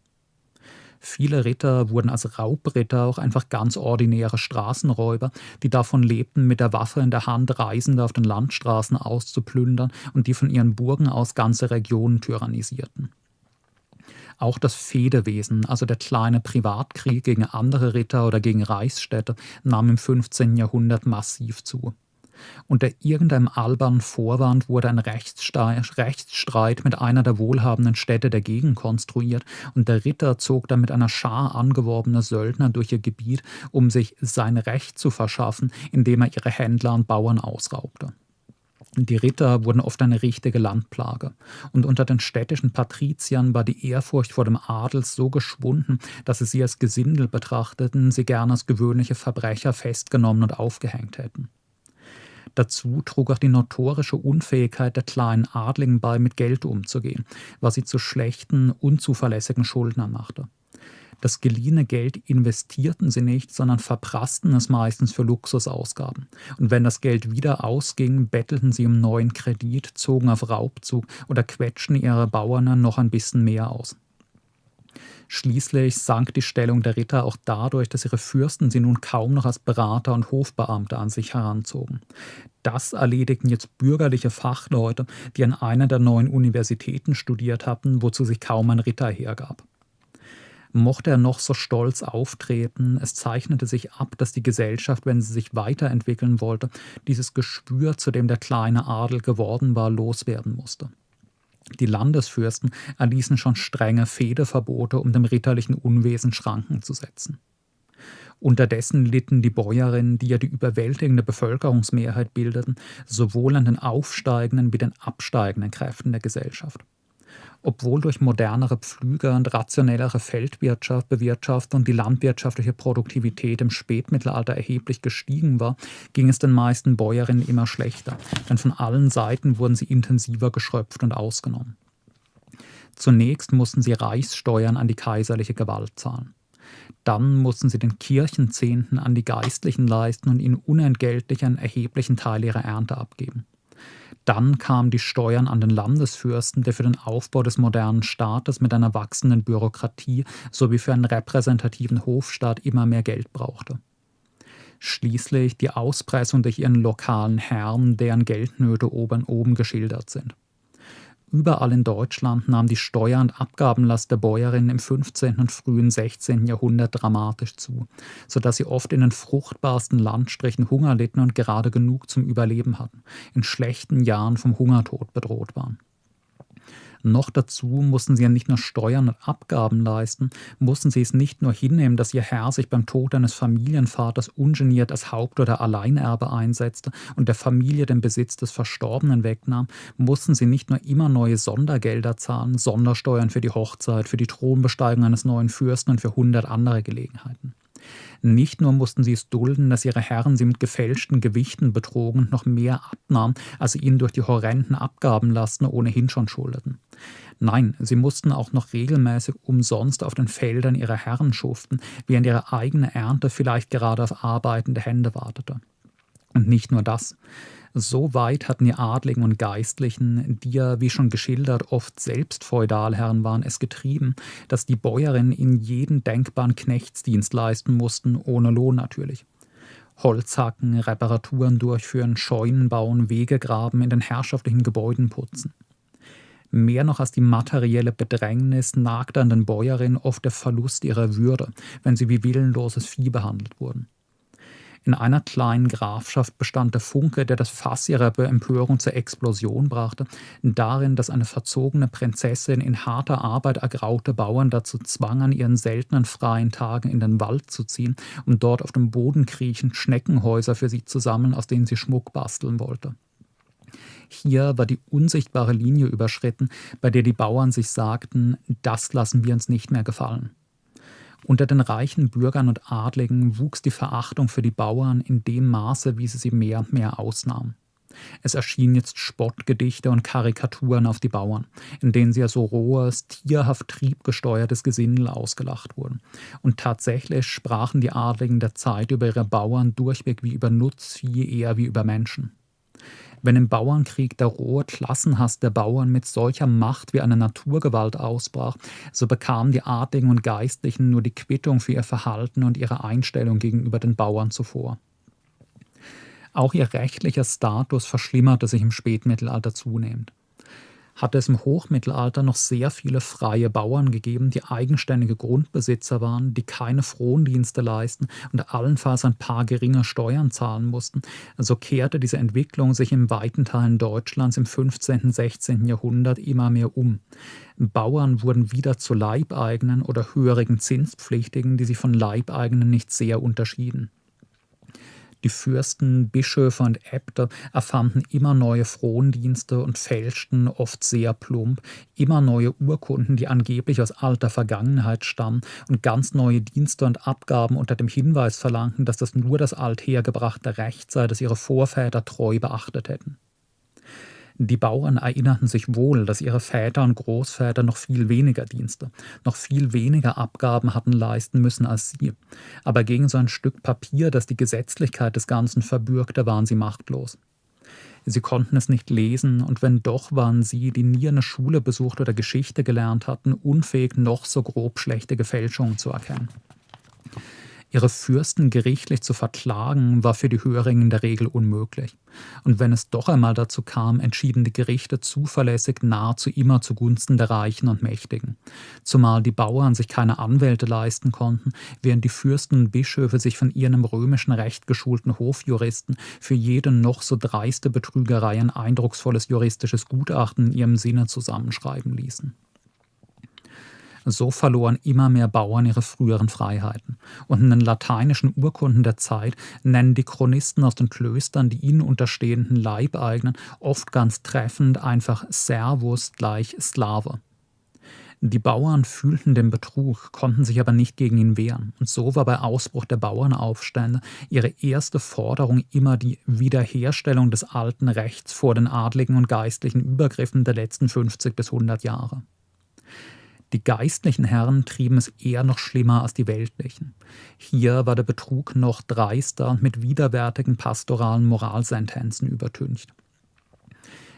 Viele Ritter wurden als Raubritter auch einfach ganz ordinäre Straßenräuber, die davon lebten, mit der Waffe in der Hand Reisende auf den Landstraßen auszuplündern und die von ihren Burgen aus ganze Regionen tyrannisierten. Auch das Fehdewesen, also der kleine Privatkrieg gegen andere Ritter oder gegen Reichsstädte, nahm im 15. Jahrhundert massiv zu. Unter irgendeinem albernen Vorwand wurde ein Rechtsstreit mit einer der wohlhabenden Städte der Gegend konstruiert und der Ritter zog dann mit einer Schar angeworbener Söldner durch ihr Gebiet, um sich sein Recht zu verschaffen, indem er ihre Händler und Bauern ausraubte. Die Ritter wurden oft eine richtige Landplage. Und unter den städtischen Patriziern war die Ehrfurcht vor dem Adel so geschwunden, dass sie sie als Gesindel betrachteten, sie gern als gewöhnliche Verbrecher festgenommen und aufgehängt hätten. Dazu trug auch die notorische Unfähigkeit der kleinen Adligen bei, mit Geld umzugehen, was sie zu schlechten, unzuverlässigen Schuldnern machte. Das geliehene Geld investierten sie nicht, sondern verprassten es meistens für Luxusausgaben. Und wenn das Geld wieder ausging, bettelten sie um neuen Kredit, zogen auf Raubzug oder quetschten ihre Bauern noch ein bisschen mehr aus. Schließlich sank die Stellung der Ritter auch dadurch, dass ihre Fürsten sie nun kaum noch als Berater und Hofbeamte an sich heranzogen. Das erledigten jetzt bürgerliche Fachleute, die an einer der neuen Universitäten studiert hatten, wozu sich kaum ein Ritter hergab. Mochte er noch so stolz auftreten, es zeichnete sich ab, dass die Gesellschaft, wenn sie sich weiterentwickeln wollte, dieses Gespür, zu dem der kleine Adel geworden war, loswerden musste. Die Landesfürsten erließen schon strenge Fehdeverbote, um dem ritterlichen Unwesen Schranken zu setzen. Unterdessen litten die Bäuerinnen, die ja die überwältigende Bevölkerungsmehrheit bildeten, sowohl an den aufsteigenden wie den absteigenden Kräften der Gesellschaft obwohl durch modernere Pflüge und rationellere Feldwirtschaft, Bewirtschaftung die landwirtschaftliche Produktivität im Spätmittelalter erheblich gestiegen war, ging es den meisten Bäuerinnen immer schlechter, denn von allen Seiten wurden sie intensiver geschröpft und ausgenommen. Zunächst mussten sie Reichssteuern an die kaiserliche Gewalt zahlen. Dann mussten sie den Kirchenzehnten an die Geistlichen leisten und ihnen unentgeltlich einen erheblichen Teil ihrer Ernte abgeben. Dann kamen die Steuern an den Landesfürsten, der für den Aufbau des modernen Staates mit einer wachsenden Bürokratie sowie für einen repräsentativen Hofstaat immer mehr Geld brauchte. Schließlich die Auspressung durch ihren lokalen Herren, deren Geldnöte oben oben geschildert sind. Überall in Deutschland nahm die Steuer- und Abgabenlast der Bäuerinnen im 15. und frühen 16. Jahrhundert dramatisch zu, sodass sie oft in den fruchtbarsten Landstrichen Hunger litten und gerade genug zum Überleben hatten, in schlechten Jahren vom Hungertod bedroht waren. Noch dazu mussten sie ja nicht nur Steuern und Abgaben leisten, mussten sie es nicht nur hinnehmen, dass ihr Herr sich beim Tod eines Familienvaters ungeniert als Haupt- oder Alleinerbe einsetzte und der Familie den Besitz des Verstorbenen wegnahm, mussten sie nicht nur immer neue Sondergelder zahlen, Sondersteuern für die Hochzeit, für die Thronbesteigung eines neuen Fürsten und für hundert andere Gelegenheiten. Nicht nur mussten sie es dulden, dass ihre Herren sie mit gefälschten Gewichten betrogen und noch mehr abnahmen, als sie ihnen durch die horrenden Abgabenlasten ohnehin schon schuldeten. Nein, sie mussten auch noch regelmäßig umsonst auf den Feldern ihrer Herren schuften, während ihre eigene Ernte vielleicht gerade auf arbeitende Hände wartete. Und nicht nur das. So weit hatten die Adligen und Geistlichen, die ja, wie schon geschildert, oft selbst Feudalherren waren, es getrieben, dass die Bäuerinnen in jeden denkbaren Knechtsdienst leisten mussten, ohne Lohn natürlich. Holz hacken, Reparaturen durchführen, Scheunen bauen, Wege graben, in den herrschaftlichen Gebäuden putzen. Mehr noch als die materielle Bedrängnis nagte an den Bäuerinnen oft der Verlust ihrer Würde, wenn sie wie willenloses Vieh behandelt wurden. In einer kleinen Grafschaft bestand der Funke, der das Fass ihrer Empörung zur Explosion brachte, darin, dass eine verzogene Prinzessin in harter Arbeit ergraute Bauern dazu zwang, an ihren seltenen freien Tagen in den Wald zu ziehen, um dort auf dem Boden kriechend Schneckenhäuser für sie zu sammeln, aus denen sie Schmuck basteln wollte. Hier war die unsichtbare Linie überschritten, bei der die Bauern sich sagten, das lassen wir uns nicht mehr gefallen. Unter den reichen Bürgern und Adligen wuchs die Verachtung für die Bauern in dem Maße, wie sie sie mehr und mehr ausnahm. Es erschienen jetzt Spottgedichte und Karikaturen auf die Bauern, in denen sie als so rohes, tierhaft triebgesteuertes Gesindel ausgelacht wurden. Und tatsächlich sprachen die Adligen der Zeit über ihre Bauern durchweg wie über Nutzvieh eher wie über Menschen. Wenn im Bauernkrieg der rohe Klassenhass der Bauern mit solcher Macht wie eine Naturgewalt ausbrach, so bekamen die Adligen und Geistlichen nur die Quittung für ihr Verhalten und ihre Einstellung gegenüber den Bauern zuvor. Auch ihr rechtlicher Status verschlimmerte sich im Spätmittelalter zunehmend hatte es im Hochmittelalter noch sehr viele freie Bauern gegeben, die eigenständige Grundbesitzer waren, die keine Frondienste leisten und allenfalls ein paar geringe Steuern zahlen mussten. So kehrte diese Entwicklung sich in weiten Teilen Deutschlands im 15. und 16. Jahrhundert immer mehr um. Bauern wurden wieder zu Leibeigenen oder höherigen Zinspflichtigen, die sich von Leibeigenen nicht sehr unterschieden. Die Fürsten, Bischöfe und Äbte erfanden immer neue Frondienste und fälschten, oft sehr plump, immer neue Urkunden, die angeblich aus alter Vergangenheit stammen und ganz neue Dienste und Abgaben unter dem Hinweis verlangten, dass das nur das althergebrachte Recht sei, das ihre Vorväter treu beachtet hätten. Die Bauern erinnerten sich wohl, dass ihre Väter und Großväter noch viel weniger Dienste, noch viel weniger Abgaben hatten leisten müssen als sie. Aber gegen so ein Stück Papier, das die Gesetzlichkeit des Ganzen verbürgte, waren sie machtlos. Sie konnten es nicht lesen, und wenn doch, waren sie, die nie eine Schule besucht oder Geschichte gelernt hatten, unfähig, noch so grob schlechte Gefälschungen zu erkennen. Ihre Fürsten gerichtlich zu verklagen, war für die Hörigen in der Regel unmöglich. Und wenn es doch einmal dazu kam, entschieden die Gerichte zuverlässig nahezu immer zugunsten der Reichen und Mächtigen. Zumal die Bauern sich keine Anwälte leisten konnten, während die Fürsten und Bischöfe sich von ihren im römischen Recht geschulten Hofjuristen für jede noch so dreiste Betrügerei ein eindrucksvolles juristisches Gutachten in ihrem Sinne zusammenschreiben ließen. So verloren immer mehr Bauern ihre früheren Freiheiten. Und in den lateinischen Urkunden der Zeit nennen die Chronisten aus den Klöstern die ihnen unterstehenden Leibeigenen oft ganz treffend einfach Servus gleich Slave. Die Bauern fühlten den Betrug, konnten sich aber nicht gegen ihn wehren. Und so war bei Ausbruch der Bauernaufstände ihre erste Forderung immer die Wiederherstellung des alten Rechts vor den adligen und geistlichen Übergriffen der letzten 50 bis 100 Jahre. Die geistlichen Herren trieben es eher noch schlimmer als die weltlichen. Hier war der Betrug noch dreister und mit widerwärtigen pastoralen Moralsentenzen übertüncht.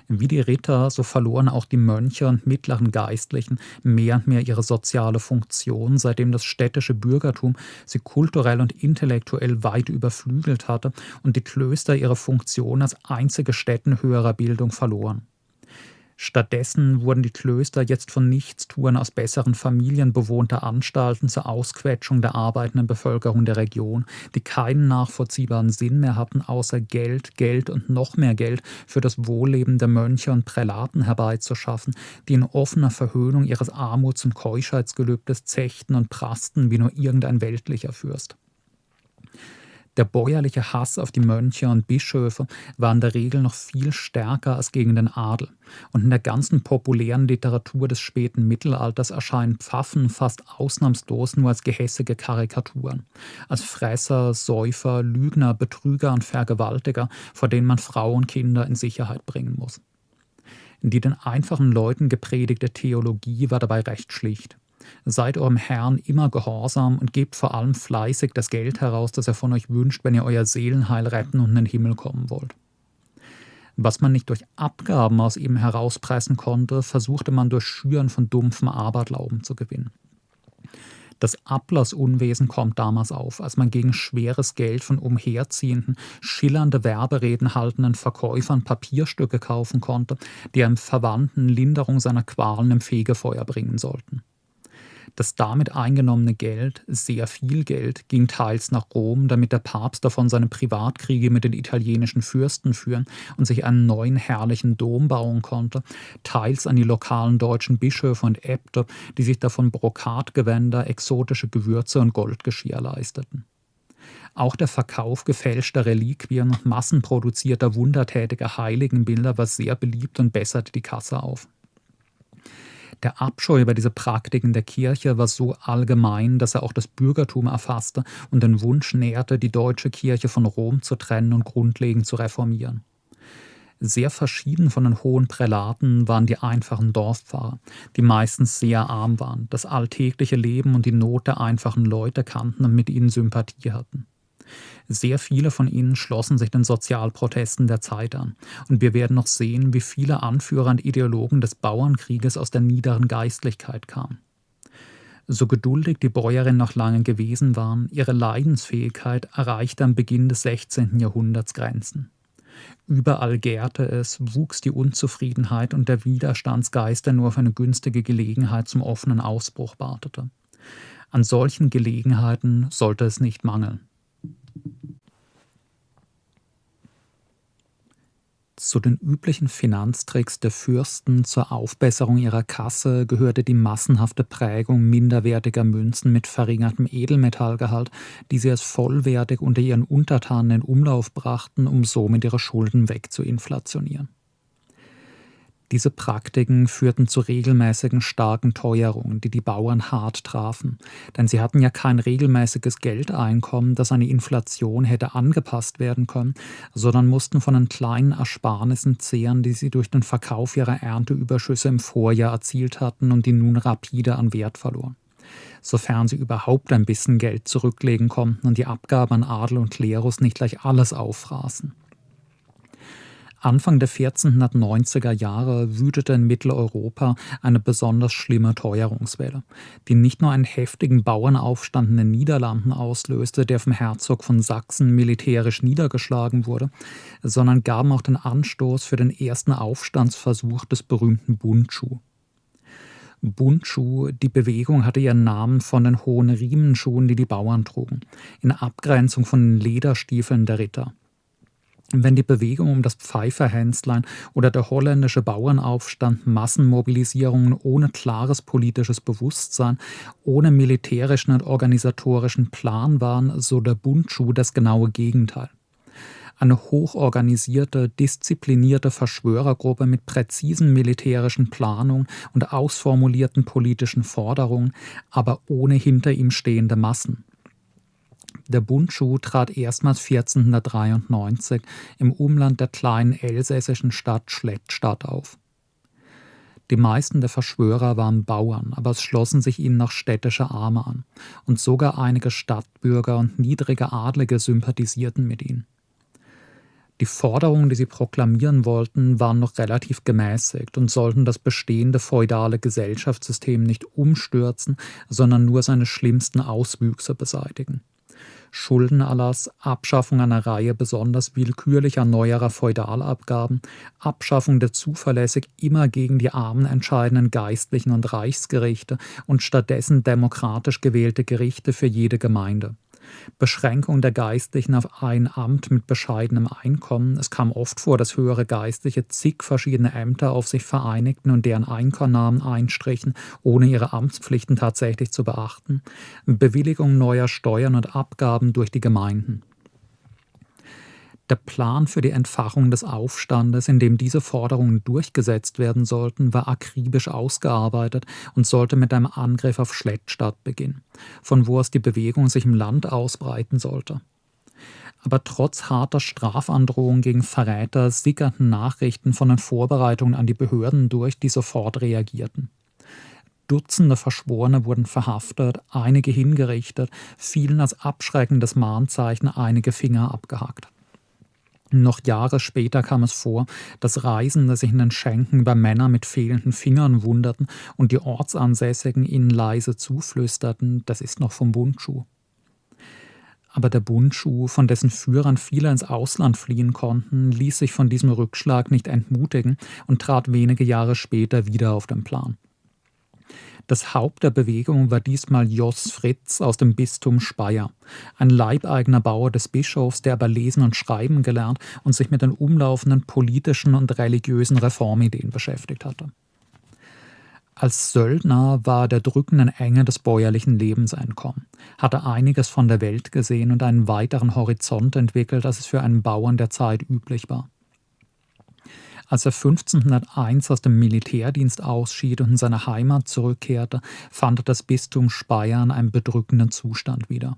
Wie die Ritter, so verloren auch die Mönche und mittleren Geistlichen mehr und mehr ihre soziale Funktion, seitdem das städtische Bürgertum sie kulturell und intellektuell weit überflügelt hatte und die Klöster ihre Funktion als einzige Stätten höherer Bildung verloren. Stattdessen wurden die Klöster jetzt von Nichtstouren aus besseren Familien bewohnter Anstalten zur Ausquetschung der arbeitenden Bevölkerung der Region, die keinen nachvollziehbaren Sinn mehr hatten, außer Geld, Geld und noch mehr Geld für das Wohlleben der Mönche und Prälaten herbeizuschaffen, die in offener Verhöhnung ihres Armuts- und Keuschheitsgelübdes zechten und prasten wie nur irgendein weltlicher Fürst. Der bäuerliche Hass auf die Mönche und Bischöfe war in der Regel noch viel stärker als gegen den Adel. Und in der ganzen populären Literatur des späten Mittelalters erscheinen Pfaffen fast ausnahmslos nur als gehässige Karikaturen. Als Fresser, Säufer, Lügner, Betrüger und Vergewaltiger, vor denen man Frauen und Kinder in Sicherheit bringen muss. Die den einfachen Leuten gepredigte Theologie war dabei recht schlicht. Seid eurem Herrn immer gehorsam und gebt vor allem fleißig das Geld heraus, das er von euch wünscht, wenn ihr euer Seelenheil retten und in den Himmel kommen wollt. Was man nicht durch Abgaben aus ihm herauspressen konnte, versuchte man durch Schüren von dumpfem Aberglauben zu gewinnen. Das Ablassunwesen kommt damals auf, als man gegen schweres Geld von umherziehenden, schillernde Werbereden haltenden Verkäufern Papierstücke kaufen konnte, die einem Verwandten Linderung seiner Qualen im Fegefeuer bringen sollten. Das damit eingenommene Geld, sehr viel Geld, ging teils nach Rom, damit der Papst davon seine Privatkriege mit den italienischen Fürsten führen und sich einen neuen herrlichen Dom bauen konnte, teils an die lokalen deutschen Bischöfe und Äbte, die sich davon Brokatgewänder, exotische Gewürze und Goldgeschirr leisteten. Auch der Verkauf gefälschter Reliquien massenproduzierter wundertätiger Heiligenbilder war sehr beliebt und besserte die Kasse auf. Der Abscheu über diese Praktiken der Kirche war so allgemein, dass er auch das Bürgertum erfasste und den Wunsch nährte, die deutsche Kirche von Rom zu trennen und grundlegend zu reformieren. Sehr verschieden von den hohen Prälaten waren die einfachen Dorfpfarrer, die meistens sehr arm waren, das alltägliche Leben und die Not der einfachen Leute kannten und mit ihnen Sympathie hatten. Sehr viele von ihnen schlossen sich den Sozialprotesten der Zeit an. Und wir werden noch sehen, wie viele Anführer und Ideologen des Bauernkrieges aus der niederen Geistlichkeit kamen. So geduldig die Bäuerinnen noch lange gewesen waren, ihre Leidensfähigkeit erreichte am Beginn des 16. Jahrhunderts Grenzen. Überall gärte es, wuchs die Unzufriedenheit und der Widerstandsgeist, der nur auf eine günstige Gelegenheit zum offenen Ausbruch wartete. An solchen Gelegenheiten sollte es nicht mangeln. Zu den üblichen Finanztricks der Fürsten zur Aufbesserung ihrer Kasse gehörte die massenhafte Prägung minderwertiger Münzen mit verringertem Edelmetallgehalt, die sie als vollwertig unter ihren Untertanen in Umlauf brachten, um somit ihre Schulden wegzuinflationieren. Diese Praktiken führten zu regelmäßigen starken Teuerungen, die die Bauern hart trafen, denn sie hatten ja kein regelmäßiges Geldeinkommen, das an die Inflation hätte angepasst werden können, sondern mussten von den kleinen Ersparnissen zehren, die sie durch den Verkauf ihrer Ernteüberschüsse im Vorjahr erzielt hatten und die nun rapide an Wert verloren. Sofern sie überhaupt ein bisschen Geld zurücklegen konnten und die Abgabe an Adel und Klerus nicht gleich alles auffraßen. Anfang der 1490er Jahre wütete in Mitteleuropa eine besonders schlimme Teuerungswelle, die nicht nur einen heftigen Bauernaufstand in den Niederlanden auslöste, der vom Herzog von Sachsen militärisch niedergeschlagen wurde, sondern gaben auch den Anstoß für den ersten Aufstandsversuch des berühmten Bundschuh. Bundschuh, die Bewegung hatte ihren Namen von den hohen Riemenschuhen, die die Bauern trugen, in Abgrenzung von den Lederstiefeln der Ritter. Wenn die Bewegung um das Pfeiferhänzlein oder der holländische Bauernaufstand Massenmobilisierungen ohne klares politisches Bewusstsein, ohne militärischen und organisatorischen Plan waren, so der Bundschuh das genaue Gegenteil. Eine hochorganisierte, disziplinierte Verschwörergruppe mit präzisen militärischen Planungen und ausformulierten politischen Forderungen, aber ohne hinter ihm stehende Massen. Der Bundschuh trat erstmals 1493 im Umland der kleinen elsässischen Stadt Schlettstadt auf. Die meisten der Verschwörer waren Bauern, aber es schlossen sich ihnen noch städtische Arme an, und sogar einige Stadtbürger und niedrige Adlige sympathisierten mit ihnen. Die Forderungen, die sie proklamieren wollten, waren noch relativ gemäßigt und sollten das bestehende feudale Gesellschaftssystem nicht umstürzen, sondern nur seine schlimmsten Auswüchse beseitigen. Schuldenerlass, Abschaffung einer Reihe besonders willkürlicher neuerer Feudalabgaben, Abschaffung der zuverlässig immer gegen die Armen entscheidenden Geistlichen und Reichsgerichte und stattdessen demokratisch gewählte Gerichte für jede Gemeinde. Beschränkung der Geistlichen auf ein Amt mit bescheidenem Einkommen. Es kam oft vor, dass höhere Geistliche zig verschiedene Ämter auf sich vereinigten und deren Einkommennamen einstrichen, ohne ihre Amtspflichten tatsächlich zu beachten. Bewilligung neuer Steuern und Abgaben durch die Gemeinden. Der Plan für die Entfachung des Aufstandes, in dem diese Forderungen durchgesetzt werden sollten, war akribisch ausgearbeitet und sollte mit einem Angriff auf Schlettstadt beginnen, von wo aus die Bewegung sich im Land ausbreiten sollte. Aber trotz harter Strafandrohungen gegen Verräter sickerten Nachrichten von den Vorbereitungen an die Behörden durch, die sofort reagierten. Dutzende Verschworene wurden verhaftet, einige hingerichtet, fielen als abschreckendes Mahnzeichen einige Finger abgehackt. Noch Jahre später kam es vor, dass Reisende sich in den Schenken über Männer mit fehlenden Fingern wunderten und die Ortsansässigen ihnen leise zuflüsterten, das ist noch vom Bundschuh. Aber der Bundschuh, von dessen Führern viele ins Ausland fliehen konnten, ließ sich von diesem Rückschlag nicht entmutigen und trat wenige Jahre später wieder auf den Plan. Das Haupt der Bewegung war diesmal Jos Fritz aus dem Bistum Speyer, ein leibeigener Bauer des Bischofs, der aber lesen und schreiben gelernt und sich mit den umlaufenden politischen und religiösen Reformideen beschäftigt hatte. Als Söldner war er der drückenden Enge des bäuerlichen Lebens entkommen, hatte einiges von der Welt gesehen und einen weiteren Horizont entwickelt, als es für einen Bauern der Zeit üblich war. Als er 1501 aus dem Militärdienst ausschied und in seine Heimat zurückkehrte, fand das Bistum Speyer in einem bedrückenden Zustand wieder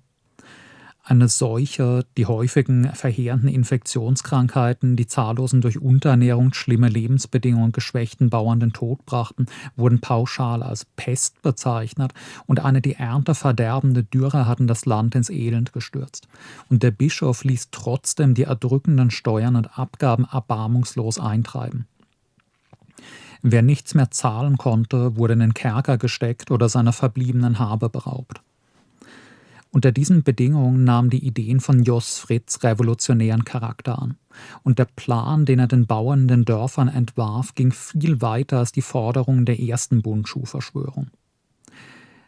eine Seuche, die häufigen verheerenden Infektionskrankheiten, die zahllosen durch Unterernährung, schlimme Lebensbedingungen geschwächten Bauern den Tod brachten, wurden pauschal als Pest bezeichnet und eine die Ernte verderbende Dürre hatten das Land ins Elend gestürzt. Und der Bischof ließ trotzdem die erdrückenden Steuern und Abgaben erbarmungslos eintreiben. Wer nichts mehr zahlen konnte, wurde in den Kerker gesteckt oder seiner verbliebenen Habe beraubt. Unter diesen Bedingungen nahmen die Ideen von Jos Fritz revolutionären Charakter an. Und der Plan, den er den Bauern in den Dörfern entwarf, ging viel weiter als die Forderungen der ersten Bundschuhverschwörung.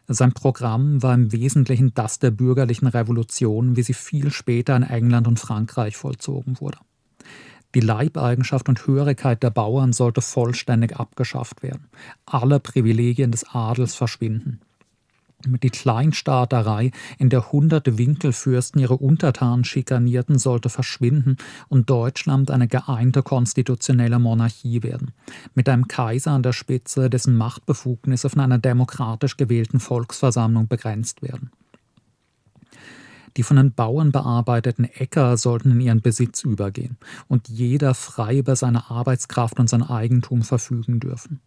Sein Programm war im Wesentlichen das der bürgerlichen Revolution, wie sie viel später in England und Frankreich vollzogen wurde. Die Leibeigenschaft und Hörigkeit der Bauern sollte vollständig abgeschafft werden. Alle Privilegien des Adels verschwinden die Kleinstaaterei, in der hunderte Winkelfürsten ihre Untertanen schikanierten, sollte verschwinden und Deutschland eine geeinte konstitutionelle Monarchie werden, mit einem Kaiser an der Spitze, dessen Machtbefugnisse von einer demokratisch gewählten Volksversammlung begrenzt werden. Die von den Bauern bearbeiteten Äcker sollten in ihren Besitz übergehen und jeder frei über seine Arbeitskraft und sein Eigentum verfügen dürfen.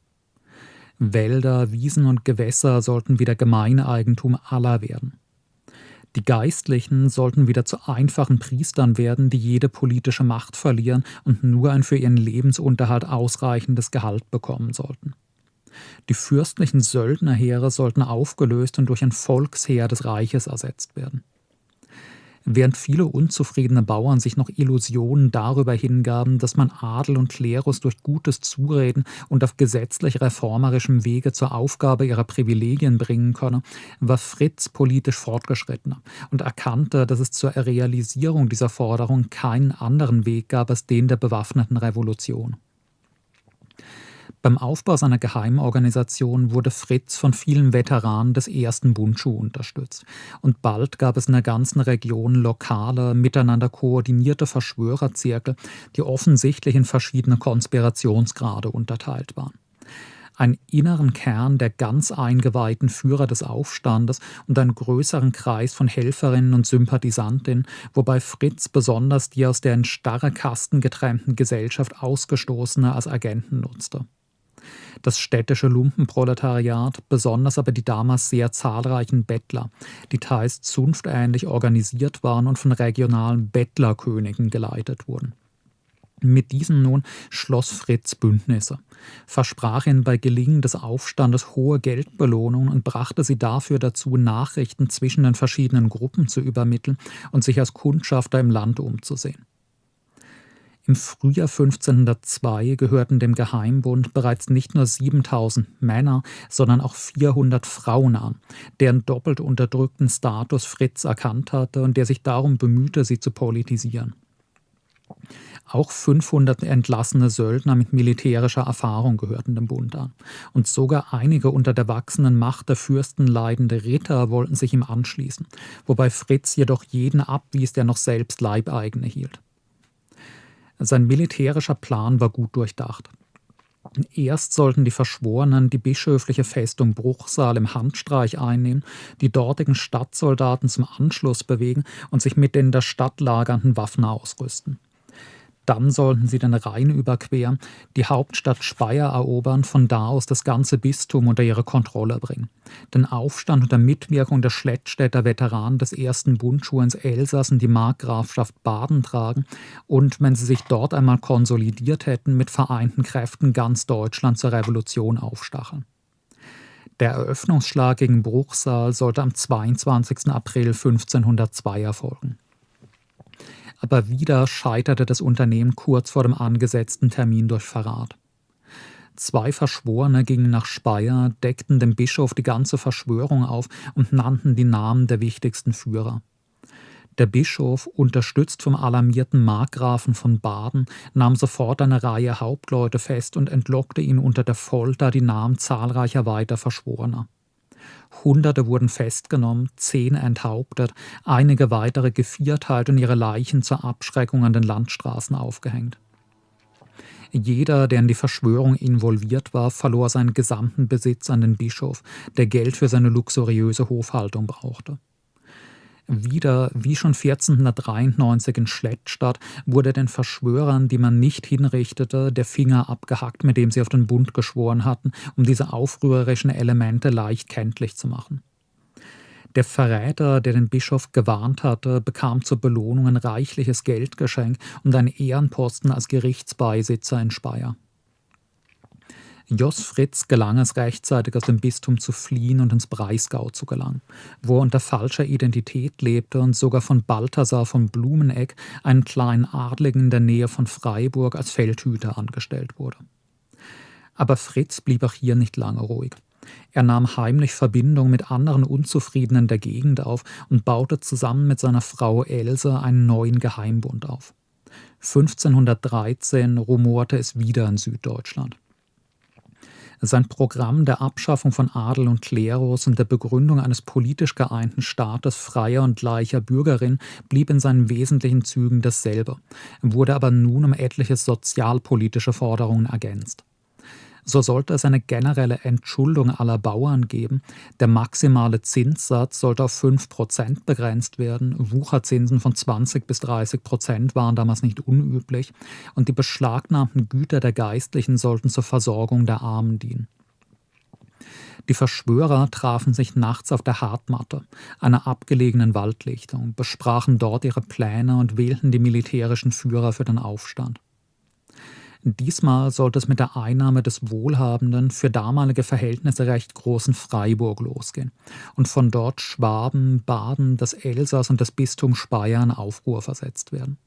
Wälder, Wiesen und Gewässer sollten wieder Gemeineigentum aller werden. Die Geistlichen sollten wieder zu einfachen Priestern werden, die jede politische Macht verlieren und nur ein für ihren Lebensunterhalt ausreichendes Gehalt bekommen sollten. Die fürstlichen Söldnerheere sollten aufgelöst und durch ein Volksheer des Reiches ersetzt werden während viele unzufriedene Bauern sich noch Illusionen darüber hingaben, dass man Adel und Klerus durch gutes Zureden und auf gesetzlich reformerischem Wege zur Aufgabe ihrer Privilegien bringen könne, war Fritz politisch fortgeschrittener und erkannte, dass es zur Realisierung dieser Forderung keinen anderen Weg gab als den der bewaffneten Revolution. Beim Aufbau seiner Geheimorganisation wurde Fritz von vielen Veteranen des ersten Bundschuh unterstützt. Und bald gab es in der ganzen Region lokale, miteinander koordinierte Verschwörerzirkel, die offensichtlich in verschiedene Konspirationsgrade unterteilt waren einen inneren Kern der ganz eingeweihten Führer des Aufstandes und einen größeren Kreis von Helferinnen und Sympathisantinnen, wobei Fritz besonders die aus der in starre Kasten getrennten Gesellschaft ausgestoßene als Agenten nutzte das städtische Lumpenproletariat, besonders aber die damals sehr zahlreichen Bettler, die teils zunftähnlich organisiert waren und von regionalen Bettlerkönigen geleitet wurden. Mit diesen nun schloss Fritz Bündnisse, versprach ihnen bei Gelingen des Aufstandes hohe Geldbelohnungen und brachte sie dafür dazu, Nachrichten zwischen den verschiedenen Gruppen zu übermitteln und sich als Kundschafter im Land umzusehen. Im Frühjahr 1502 gehörten dem Geheimbund bereits nicht nur 7000 Männer, sondern auch 400 Frauen an, deren doppelt unterdrückten Status Fritz erkannt hatte und der sich darum bemühte, sie zu politisieren. Auch 500 entlassene Söldner mit militärischer Erfahrung gehörten dem Bund an. Und sogar einige unter der wachsenden Macht der Fürsten leidende Ritter wollten sich ihm anschließen, wobei Fritz jedoch jeden abwies, der noch selbst Leibeigene hielt. Sein militärischer Plan war gut durchdacht. Erst sollten die Verschworenen die bischöfliche Festung Bruchsal im Handstreich einnehmen, die dortigen Stadtsoldaten zum Anschluss bewegen und sich mit den in der Stadt lagernden Waffen ausrüsten. Dann sollten sie den Rhein überqueren, die Hauptstadt Speyer erobern, von da aus das ganze Bistum unter ihre Kontrolle bringen. Den Aufstand unter Mitwirkung der Schlettstädter Veteranen des ersten Bundschuh ins Elsass und die Markgrafschaft Baden tragen und, wenn sie sich dort einmal konsolidiert hätten, mit vereinten Kräften ganz Deutschland zur Revolution aufstacheln. Der Eröffnungsschlag gegen Bruchsal sollte am 22. April 1502 erfolgen aber wieder scheiterte das Unternehmen kurz vor dem angesetzten Termin durch Verrat. Zwei Verschworene gingen nach Speyer, deckten dem Bischof die ganze Verschwörung auf und nannten die Namen der wichtigsten Führer. Der Bischof, unterstützt vom alarmierten Markgrafen von Baden, nahm sofort eine Reihe Hauptleute fest und entlockte ihnen unter der Folter die Namen zahlreicher weiter Verschworener. Hunderte wurden festgenommen, zehn enthauptet, einige weitere gevierteilt und ihre Leichen zur Abschreckung an den Landstraßen aufgehängt. Jeder, der in die Verschwörung involviert war, verlor seinen gesamten Besitz an den Bischof, der Geld für seine luxuriöse Hofhaltung brauchte. Wieder, wie schon 1493 in Schlettstadt, wurde den Verschwörern, die man nicht hinrichtete, der Finger abgehackt, mit dem sie auf den Bund geschworen hatten, um diese aufrührerischen Elemente leicht kenntlich zu machen. Der Verräter, der den Bischof gewarnt hatte, bekam zur Belohnung ein reichliches Geldgeschenk und einen Ehrenposten als Gerichtsbeisitzer in Speyer. Jos Fritz gelang es rechtzeitig aus dem Bistum zu fliehen und ins Breisgau zu gelangen, wo er unter falscher Identität lebte und sogar von Balthasar von Blumenegg, einem kleinen Adligen in der Nähe von Freiburg, als Feldhüter angestellt wurde. Aber Fritz blieb auch hier nicht lange ruhig. Er nahm heimlich Verbindung mit anderen Unzufriedenen der Gegend auf und baute zusammen mit seiner Frau Else einen neuen Geheimbund auf. 1513 rumorte es wieder in Süddeutschland. Sein Programm der Abschaffung von Adel und Klerus und der Begründung eines politisch geeinten Staates freier und gleicher Bürgerin blieb in seinen wesentlichen Zügen dasselbe, wurde aber nun um etliche sozialpolitische Forderungen ergänzt. So sollte es eine generelle Entschuldung aller Bauern geben. Der maximale Zinssatz sollte auf 5% begrenzt werden. Wucherzinsen von 20 bis 30% waren damals nicht unüblich. Und die beschlagnahmten Güter der Geistlichen sollten zur Versorgung der Armen dienen. Die Verschwörer trafen sich nachts auf der Hartmatte, einer abgelegenen Waldlichtung, besprachen dort ihre Pläne und wählten die militärischen Führer für den Aufstand. Diesmal sollte es mit der Einnahme des wohlhabenden, für damalige Verhältnisse recht großen Freiburg losgehen und von dort Schwaben, Baden, das Elsass und das Bistum Speyer in Aufruhr versetzt werden.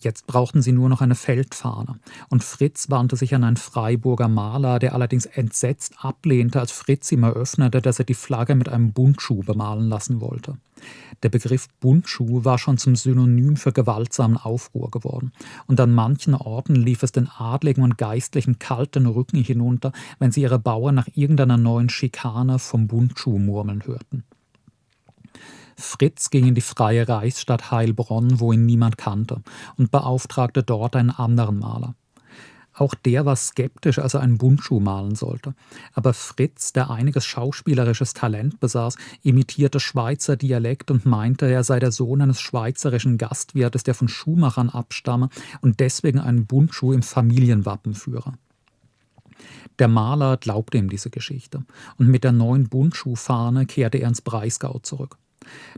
Jetzt brauchten sie nur noch eine Feldfahne. Und Fritz wandte sich an einen Freiburger Maler, der allerdings entsetzt ablehnte, als Fritz ihm eröffnete, dass er die Flagge mit einem Buntschuh bemalen lassen wollte. Der Begriff Buntschuh war schon zum Synonym für gewaltsamen Aufruhr geworden. Und an manchen Orten lief es den Adligen und Geistlichen kalten Rücken hinunter, wenn sie ihre Bauern nach irgendeiner neuen Schikane vom Buntschuh murmeln hörten. Fritz ging in die freie Reichsstadt Heilbronn, wo ihn niemand kannte, und beauftragte dort einen anderen Maler. Auch der war skeptisch, als er einen Buntschuh malen sollte. Aber Fritz, der einiges schauspielerisches Talent besaß, imitierte Schweizer Dialekt und meinte, er sei der Sohn eines schweizerischen Gastwirtes, der von Schuhmachern abstamme und deswegen einen Buntschuh im Familienwappen führe. Der Maler glaubte ihm diese Geschichte und mit der neuen Buntschuhfahne kehrte er ins Breisgau zurück.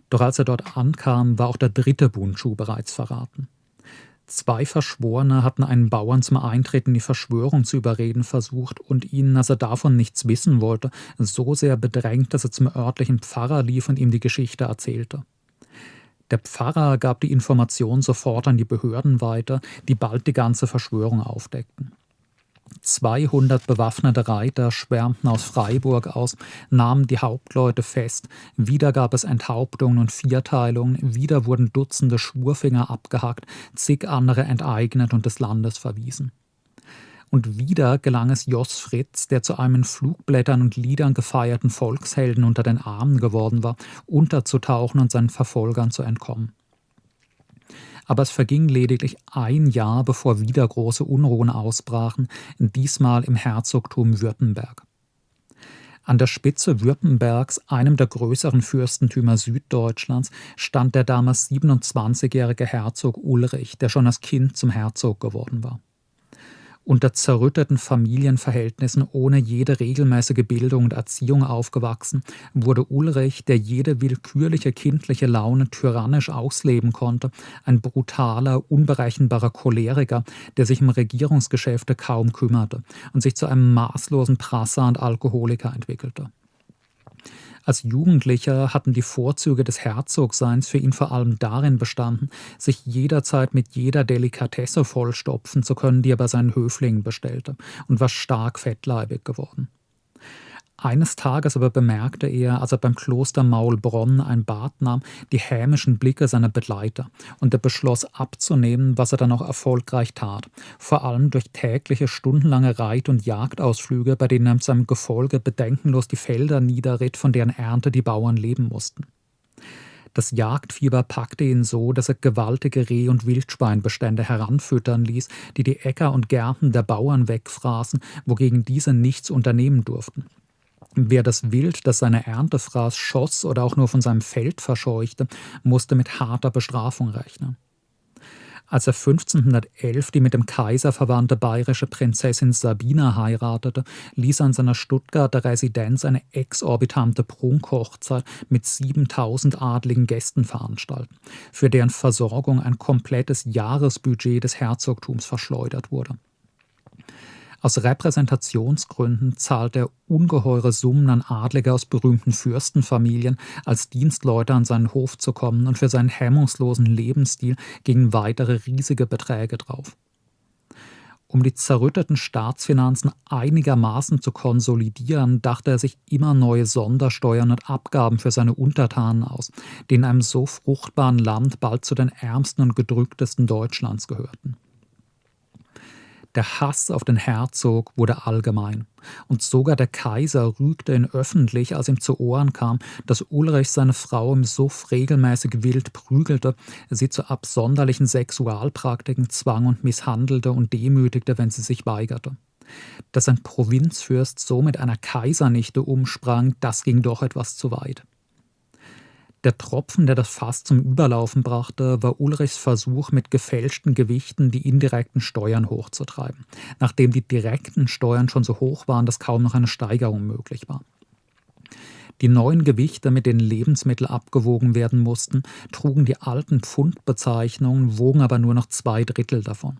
Doch als er dort ankam, war auch der dritte Bundschuh bereits verraten. Zwei Verschworene hatten einen Bauern zum Eintritt in die Verschwörung zu überreden versucht und ihn, als er davon nichts wissen wollte, so sehr bedrängt, dass er zum örtlichen Pfarrer lief und ihm die Geschichte erzählte. Der Pfarrer gab die Information sofort an die Behörden weiter, die bald die ganze Verschwörung aufdeckten. 200 bewaffnete Reiter schwärmten aus Freiburg aus, nahmen die Hauptleute fest, wieder gab es Enthauptungen und Vierteilungen, wieder wurden Dutzende Schwurfinger abgehackt, zig andere enteignet und des Landes verwiesen. Und wieder gelang es Jos Fritz, der zu einem in Flugblättern und Liedern gefeierten Volkshelden unter den Armen geworden war, unterzutauchen und seinen Verfolgern zu entkommen aber es verging lediglich ein Jahr, bevor wieder große Unruhen ausbrachen, diesmal im Herzogtum Württemberg. An der Spitze Württembergs, einem der größeren Fürstentümer Süddeutschlands, stand der damals 27-jährige Herzog Ulrich, der schon als Kind zum Herzog geworden war. Unter zerrütteten Familienverhältnissen ohne jede regelmäßige Bildung und Erziehung aufgewachsen, wurde Ulrich, der jede willkürliche kindliche Laune tyrannisch ausleben konnte, ein brutaler, unberechenbarer Choleriker, der sich um Regierungsgeschäfte kaum kümmerte und sich zu einem maßlosen Prasser und Alkoholiker entwickelte. Als Jugendlicher hatten die Vorzüge des Herzogseins für ihn vor allem darin bestanden, sich jederzeit mit jeder Delikatesse vollstopfen zu können, die er bei seinen Höflingen bestellte, und war stark fettleibig geworden. Eines Tages aber bemerkte er, als er beim Kloster Maulbronn ein Bad nahm, die hämischen Blicke seiner Begleiter, und er beschloss abzunehmen, was er dann auch erfolgreich tat, vor allem durch tägliche stundenlange Reit- und Jagdausflüge, bei denen er mit seinem Gefolge bedenkenlos die Felder niederritt, von deren Ernte die Bauern leben mussten. Das Jagdfieber packte ihn so, dass er gewaltige Reh- und Wildschweinbestände heranfüttern ließ, die die Äcker und Gärten der Bauern wegfraßen, wogegen diese nichts unternehmen durften. Wer das Wild, das seine Ernte fraß, schoss oder auch nur von seinem Feld verscheuchte, musste mit harter Bestrafung rechnen. Als er 1511 die mit dem Kaiser verwandte bayerische Prinzessin Sabina heiratete, ließ er in seiner Stuttgarter Residenz eine exorbitante Prunkhochzeit mit 7000 adligen Gästen veranstalten, für deren Versorgung ein komplettes Jahresbudget des Herzogtums verschleudert wurde. Aus Repräsentationsgründen zahlt er ungeheure Summen an Adlige aus berühmten Fürstenfamilien, als Dienstleute an seinen Hof zu kommen und für seinen hemmungslosen Lebensstil gegen weitere riesige Beträge drauf. Um die zerrütteten Staatsfinanzen einigermaßen zu konsolidieren, dachte er sich immer neue Sondersteuern und Abgaben für seine Untertanen aus, die in einem so fruchtbaren Land bald zu den ärmsten und gedrücktesten Deutschlands gehörten. Der Hass auf den Herzog wurde allgemein, und sogar der Kaiser rügte ihn öffentlich, als ihm zu Ohren kam, dass Ulrich seine Frau im Suff regelmäßig wild prügelte, sie zu absonderlichen Sexualpraktiken zwang und misshandelte und demütigte, wenn sie sich weigerte. Dass ein Provinzfürst so mit einer Kaisernichte umsprang, das ging doch etwas zu weit. Der Tropfen, der das Fass zum Überlaufen brachte, war Ulrichs Versuch, mit gefälschten Gewichten die indirekten Steuern hochzutreiben, nachdem die direkten Steuern schon so hoch waren, dass kaum noch eine Steigerung möglich war. Die neuen Gewichte, mit denen Lebensmittel abgewogen werden mussten, trugen die alten Pfundbezeichnungen, wogen aber nur noch zwei Drittel davon.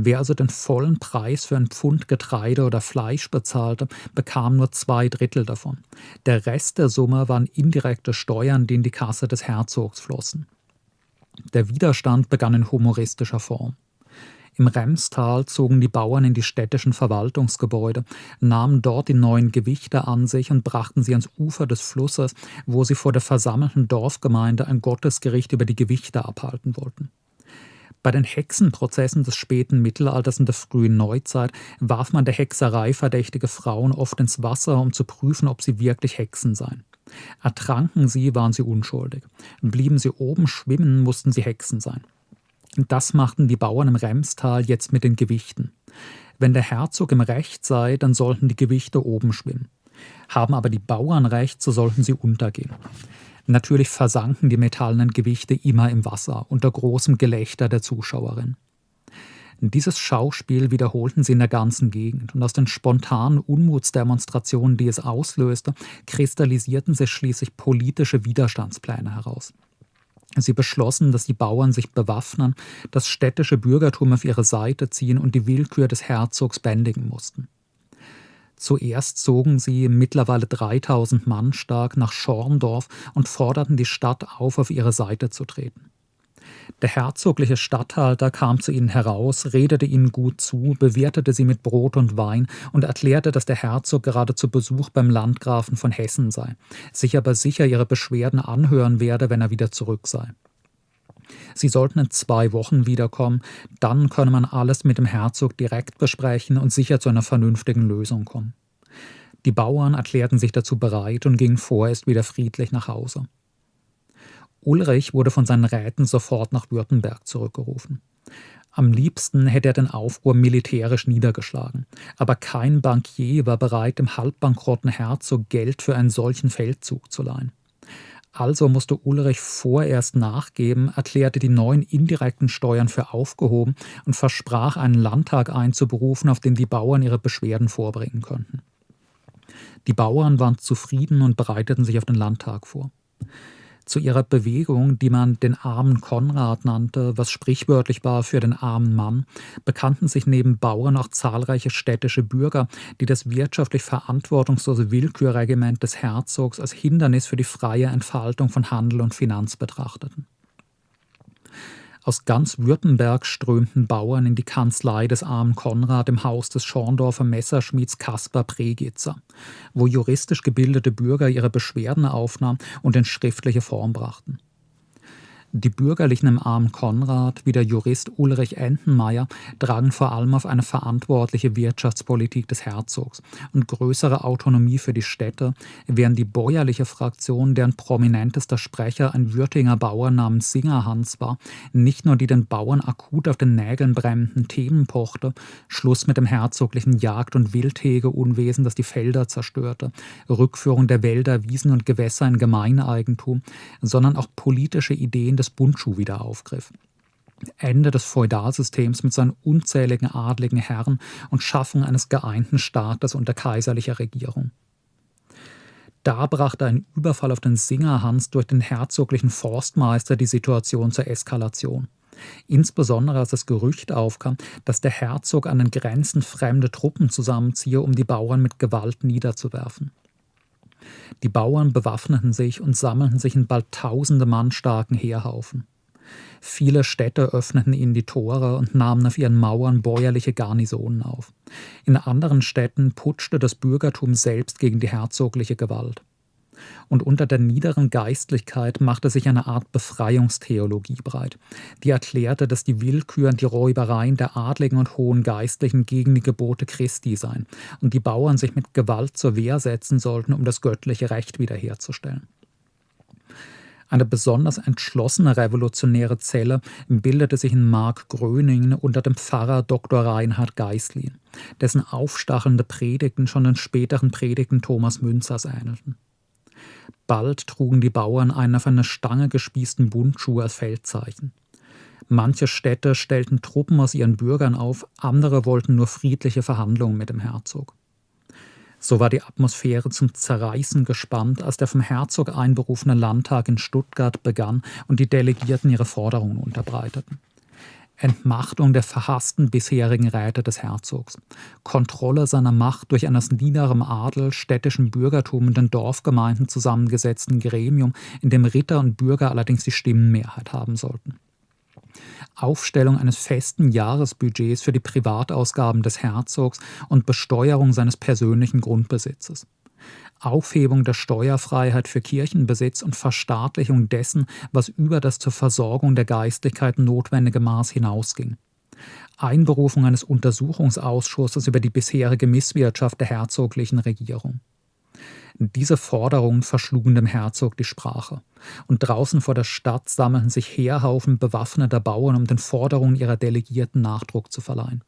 Wer also den vollen Preis für ein Pfund Getreide oder Fleisch bezahlte, bekam nur zwei Drittel davon. Der Rest der Summe waren indirekte Steuern, die in die Kasse des Herzogs flossen. Der Widerstand begann in humoristischer Form. Im Remstal zogen die Bauern in die städtischen Verwaltungsgebäude, nahmen dort die neuen Gewichte an sich und brachten sie ans Ufer des Flusses, wo sie vor der versammelten Dorfgemeinde ein Gottesgericht über die Gewichte abhalten wollten. Bei den Hexenprozessen des späten Mittelalters und der frühen Neuzeit warf man der Hexerei verdächtige Frauen oft ins Wasser, um zu prüfen, ob sie wirklich Hexen seien. Ertranken sie, waren sie unschuldig. Blieben sie oben schwimmen, mussten sie Hexen sein. Das machten die Bauern im Remstal jetzt mit den Gewichten. Wenn der Herzog im Recht sei, dann sollten die Gewichte oben schwimmen. Haben aber die Bauern recht, so sollten sie untergehen. Natürlich versanken die metallenen Gewichte immer im Wasser unter großem Gelächter der Zuschauerin. Dieses Schauspiel wiederholten sie in der ganzen Gegend und aus den spontanen Unmutsdemonstrationen, die es auslöste, kristallisierten sich schließlich politische Widerstandspläne heraus. Sie beschlossen, dass die Bauern sich bewaffnen, das städtische Bürgertum auf ihre Seite ziehen und die Willkür des Herzogs bändigen mussten. Zuerst zogen sie, mittlerweile 3000 Mann stark, nach Schorndorf und forderten die Stadt auf, auf ihre Seite zu treten. Der herzogliche Statthalter kam zu ihnen heraus, redete ihnen gut zu, bewirtete sie mit Brot und Wein und erklärte, dass der Herzog gerade zu Besuch beim Landgrafen von Hessen sei, sich aber sicher ihre Beschwerden anhören werde, wenn er wieder zurück sei. Sie sollten in zwei Wochen wiederkommen, dann könne man alles mit dem Herzog direkt besprechen und sicher zu einer vernünftigen Lösung kommen. Die Bauern erklärten sich dazu bereit und gingen vorerst wieder friedlich nach Hause. Ulrich wurde von seinen Räten sofort nach Württemberg zurückgerufen. Am liebsten hätte er den Aufruhr militärisch niedergeschlagen, aber kein Bankier war bereit, dem halbbankrotten Herzog Geld für einen solchen Feldzug zu leihen. Also musste Ulrich vorerst nachgeben, erklärte die neuen indirekten Steuern für aufgehoben und versprach, einen Landtag einzuberufen, auf dem die Bauern ihre Beschwerden vorbringen könnten. Die Bauern waren zufrieden und bereiteten sich auf den Landtag vor. Zu ihrer Bewegung, die man den armen Konrad nannte, was sprichwörtlich war für den armen Mann, bekannten sich neben Bauern auch zahlreiche städtische Bürger, die das wirtschaftlich verantwortungslose Willkürregiment des Herzogs als Hindernis für die freie Entfaltung von Handel und Finanz betrachteten. Aus ganz Württemberg strömten Bauern in die Kanzlei des armen Konrad im Haus des Schorndorfer Messerschmieds Kaspar Pregitzer, wo juristisch gebildete Bürger ihre Beschwerden aufnahmen und in schriftliche Form brachten. Die Bürgerlichen im armen Konrad, wie der Jurist Ulrich Entenmeier, tragen vor allem auf eine verantwortliche Wirtschaftspolitik des Herzogs. Und größere Autonomie für die Städte, während die bäuerliche Fraktion, deren prominentester Sprecher ein Würtinger Bauer namens Singerhans war, nicht nur die den Bauern akut auf den Nägeln brennenden Themen pochte, Schluss mit dem herzoglichen Jagd- und Wildhegeunwesen, das die Felder zerstörte, Rückführung der Wälder, Wiesen und Gewässer in Gemeineigentum, sondern auch politische Ideen des Bundschuh wieder aufgriff. Ende des Feudalsystems mit seinen unzähligen adligen Herren und Schaffung eines geeinten Staates unter kaiserlicher Regierung. Da brachte ein Überfall auf den Singerhans durch den herzoglichen Forstmeister die Situation zur Eskalation. Insbesondere als das Gerücht aufkam, dass der Herzog an den Grenzen fremde Truppen zusammenziehe, um die Bauern mit Gewalt niederzuwerfen. Die Bauern bewaffneten sich und sammelten sich in bald tausende Mann starken Heerhaufen. Viele Städte öffneten ihnen die Tore und nahmen auf ihren Mauern bäuerliche Garnisonen auf. In anderen Städten putschte das Bürgertum selbst gegen die herzogliche Gewalt und unter der niederen Geistlichkeit machte sich eine Art Befreiungstheologie breit, die erklärte, dass die Willkür und die Räubereien der Adligen und hohen Geistlichen gegen die Gebote Christi seien und die Bauern sich mit Gewalt zur Wehr setzen sollten, um das göttliche Recht wiederherzustellen. Eine besonders entschlossene revolutionäre Zelle bildete sich in Mark Gröningen unter dem Pfarrer Dr. Reinhard Geislin, dessen aufstachelnde Predigten schon den späteren Predigten Thomas Münzers ähnelten. Bald trugen die Bauern einen auf eine Stange gespießten Bundschuh als Feldzeichen. Manche Städte stellten Truppen aus ihren Bürgern auf, andere wollten nur friedliche Verhandlungen mit dem Herzog. So war die Atmosphäre zum Zerreißen gespannt, als der vom Herzog einberufene Landtag in Stuttgart begann und die Delegierten ihre Forderungen unterbreiteten. Entmachtung der verhassten bisherigen Räte des Herzogs, Kontrolle seiner Macht durch ein aus niederem Adel, städtischem Bürgertum und den Dorfgemeinden zusammengesetzten Gremium, in dem Ritter und Bürger allerdings die Stimmenmehrheit haben sollten. Aufstellung eines festen Jahresbudgets für die Privatausgaben des Herzogs und Besteuerung seines persönlichen Grundbesitzes. Aufhebung der Steuerfreiheit für Kirchenbesitz und Verstaatlichung dessen, was über das zur Versorgung der Geistigkeit notwendige Maß hinausging. Einberufung eines Untersuchungsausschusses über die bisherige Misswirtschaft der herzoglichen Regierung. Diese Forderungen verschlugen dem Herzog die Sprache, und draußen vor der Stadt sammelten sich Heerhaufen bewaffneter Bauern, um den Forderungen ihrer Delegierten Nachdruck zu verleihen.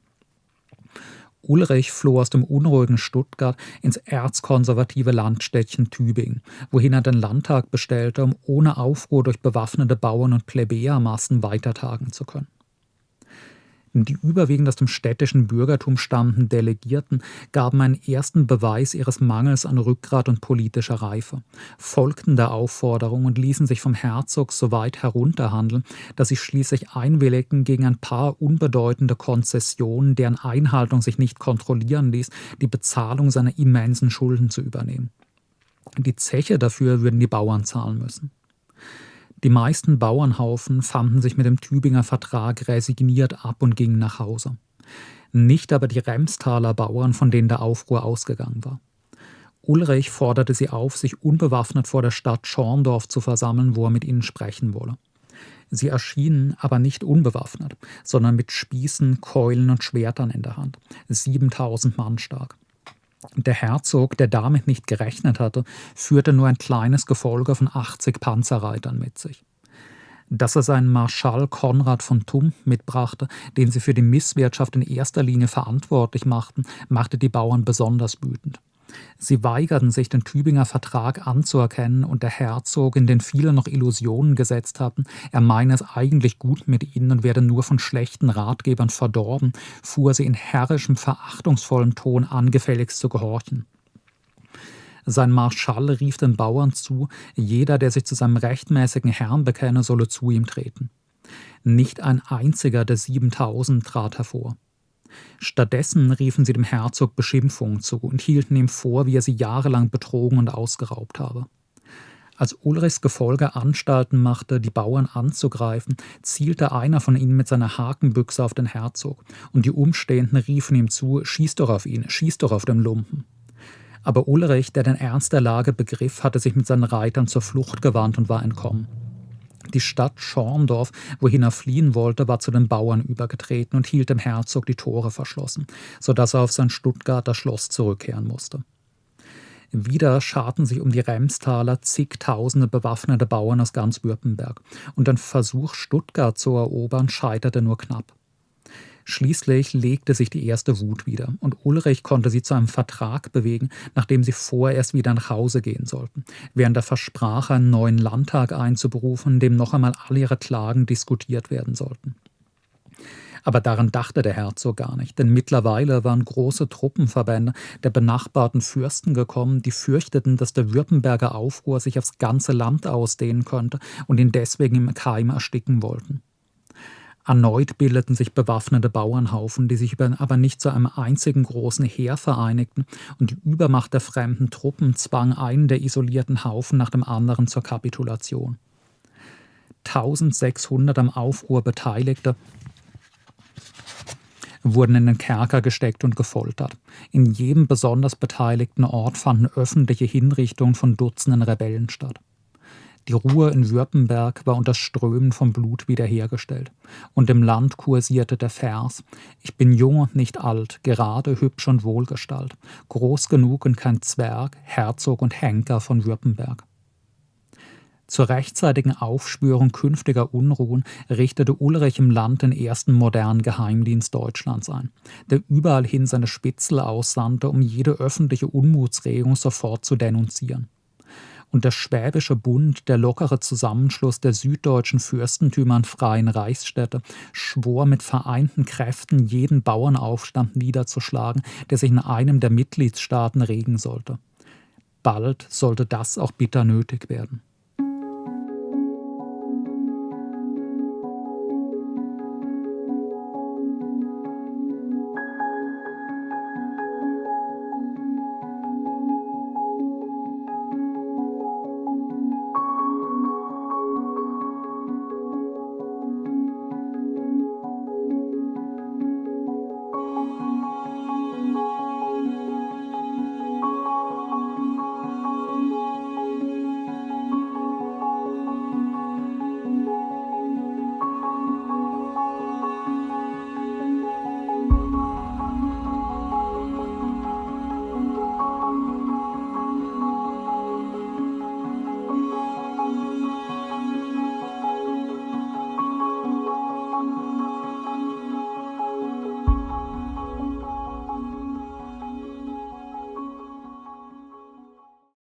Ulrich floh aus dem unruhigen Stuttgart ins erzkonservative Landstädtchen Tübingen, wohin er den Landtag bestellte, um ohne Aufruhr durch bewaffnete Bauern und Plebejermassen weitertagen zu können. Die überwiegend aus dem städtischen Bürgertum stammenden Delegierten gaben einen ersten Beweis ihres Mangels an Rückgrat und politischer Reife, folgten der Aufforderung und ließen sich vom Herzog so weit herunterhandeln, dass sie schließlich einwilligten, gegen ein paar unbedeutende Konzessionen, deren Einhaltung sich nicht kontrollieren ließ, die Bezahlung seiner immensen Schulden zu übernehmen. Die Zeche dafür würden die Bauern zahlen müssen. Die meisten Bauernhaufen fanden sich mit dem Tübinger Vertrag resigniert ab und gingen nach Hause. Nicht aber die Remstaler Bauern, von denen der Aufruhr ausgegangen war. Ulrich forderte sie auf, sich unbewaffnet vor der Stadt Schorndorf zu versammeln, wo er mit ihnen sprechen wolle. Sie erschienen aber nicht unbewaffnet, sondern mit Spießen, Keulen und Schwertern in der Hand, 7000 Mann stark. Der Herzog, der damit nicht gerechnet hatte, führte nur ein kleines Gefolge von 80 Panzerreitern mit sich. Dass er seinen Marschall Konrad von Tum mitbrachte, den sie für die Misswirtschaft in erster Linie verantwortlich machten, machte die Bauern besonders wütend. Sie weigerten sich, den Tübinger Vertrag anzuerkennen und der Herzog, in den viele noch Illusionen gesetzt hatten, er meine es eigentlich gut mit ihnen und werde nur von schlechten Ratgebern verdorben, fuhr sie in herrischem, verachtungsvollem Ton an, gefälligst zu gehorchen. Sein Marschall rief den Bauern zu, jeder, der sich zu seinem rechtmäßigen Herrn bekenne, solle zu ihm treten. Nicht ein einziger der siebentausend trat hervor. Stattdessen riefen sie dem Herzog Beschimpfungen zu und hielten ihm vor, wie er sie jahrelang betrogen und ausgeraubt habe. Als Ulrichs Gefolge Anstalten machte, die Bauern anzugreifen, zielte einer von ihnen mit seiner Hakenbüchse auf den Herzog, und die Umstehenden riefen ihm zu: Schieß doch auf ihn, schieß doch auf den Lumpen. Aber Ulrich, der den Ernst der Lage begriff, hatte sich mit seinen Reitern zur Flucht gewandt und war entkommen. Die Stadt Schorndorf, wohin er fliehen wollte, war zu den Bauern übergetreten und hielt dem Herzog die Tore verschlossen, so dass er auf sein Stuttgarter Schloss zurückkehren musste. Wieder scharten sich um die Remstaler zigtausende bewaffnete Bauern aus ganz Württemberg, und ein Versuch, Stuttgart zu erobern, scheiterte nur knapp. Schließlich legte sich die erste Wut wieder, und Ulrich konnte sie zu einem Vertrag bewegen, nachdem sie vorerst wieder nach Hause gehen sollten, während er versprach, einen neuen Landtag einzuberufen, in dem noch einmal alle ihre Klagen diskutiert werden sollten. Aber daran dachte der Herzog gar nicht, denn mittlerweile waren große Truppenverbände der benachbarten Fürsten gekommen, die fürchteten, dass der Württemberger Aufruhr sich aufs ganze Land ausdehnen könnte und ihn deswegen im Keim ersticken wollten. Erneut bildeten sich bewaffnete Bauernhaufen, die sich aber nicht zu einem einzigen großen Heer vereinigten, und die Übermacht der fremden Truppen zwang einen der isolierten Haufen nach dem anderen zur Kapitulation. 1600 am Aufruhr Beteiligte wurden in den Kerker gesteckt und gefoltert. In jedem besonders beteiligten Ort fanden öffentliche Hinrichtungen von Dutzenden Rebellen statt. Die Ruhe in Württemberg war unter Strömen von Blut wiederhergestellt. Und im Land kursierte der Vers: Ich bin jung und nicht alt, gerade hübsch und wohlgestalt, groß genug und kein Zwerg, Herzog und Henker von Württemberg. Zur rechtzeitigen Aufspürung künftiger Unruhen richtete Ulrich im Land den ersten modernen Geheimdienst Deutschlands ein, der überall hin seine Spitzel aussandte, um jede öffentliche Unmutsregung sofort zu denunzieren und der Schwäbische Bund, der lockere Zusammenschluss der süddeutschen Fürstentümer und freien Reichsstädte, schwor mit vereinten Kräften jeden Bauernaufstand niederzuschlagen, der sich in einem der Mitgliedstaaten regen sollte. Bald sollte das auch bitter nötig werden.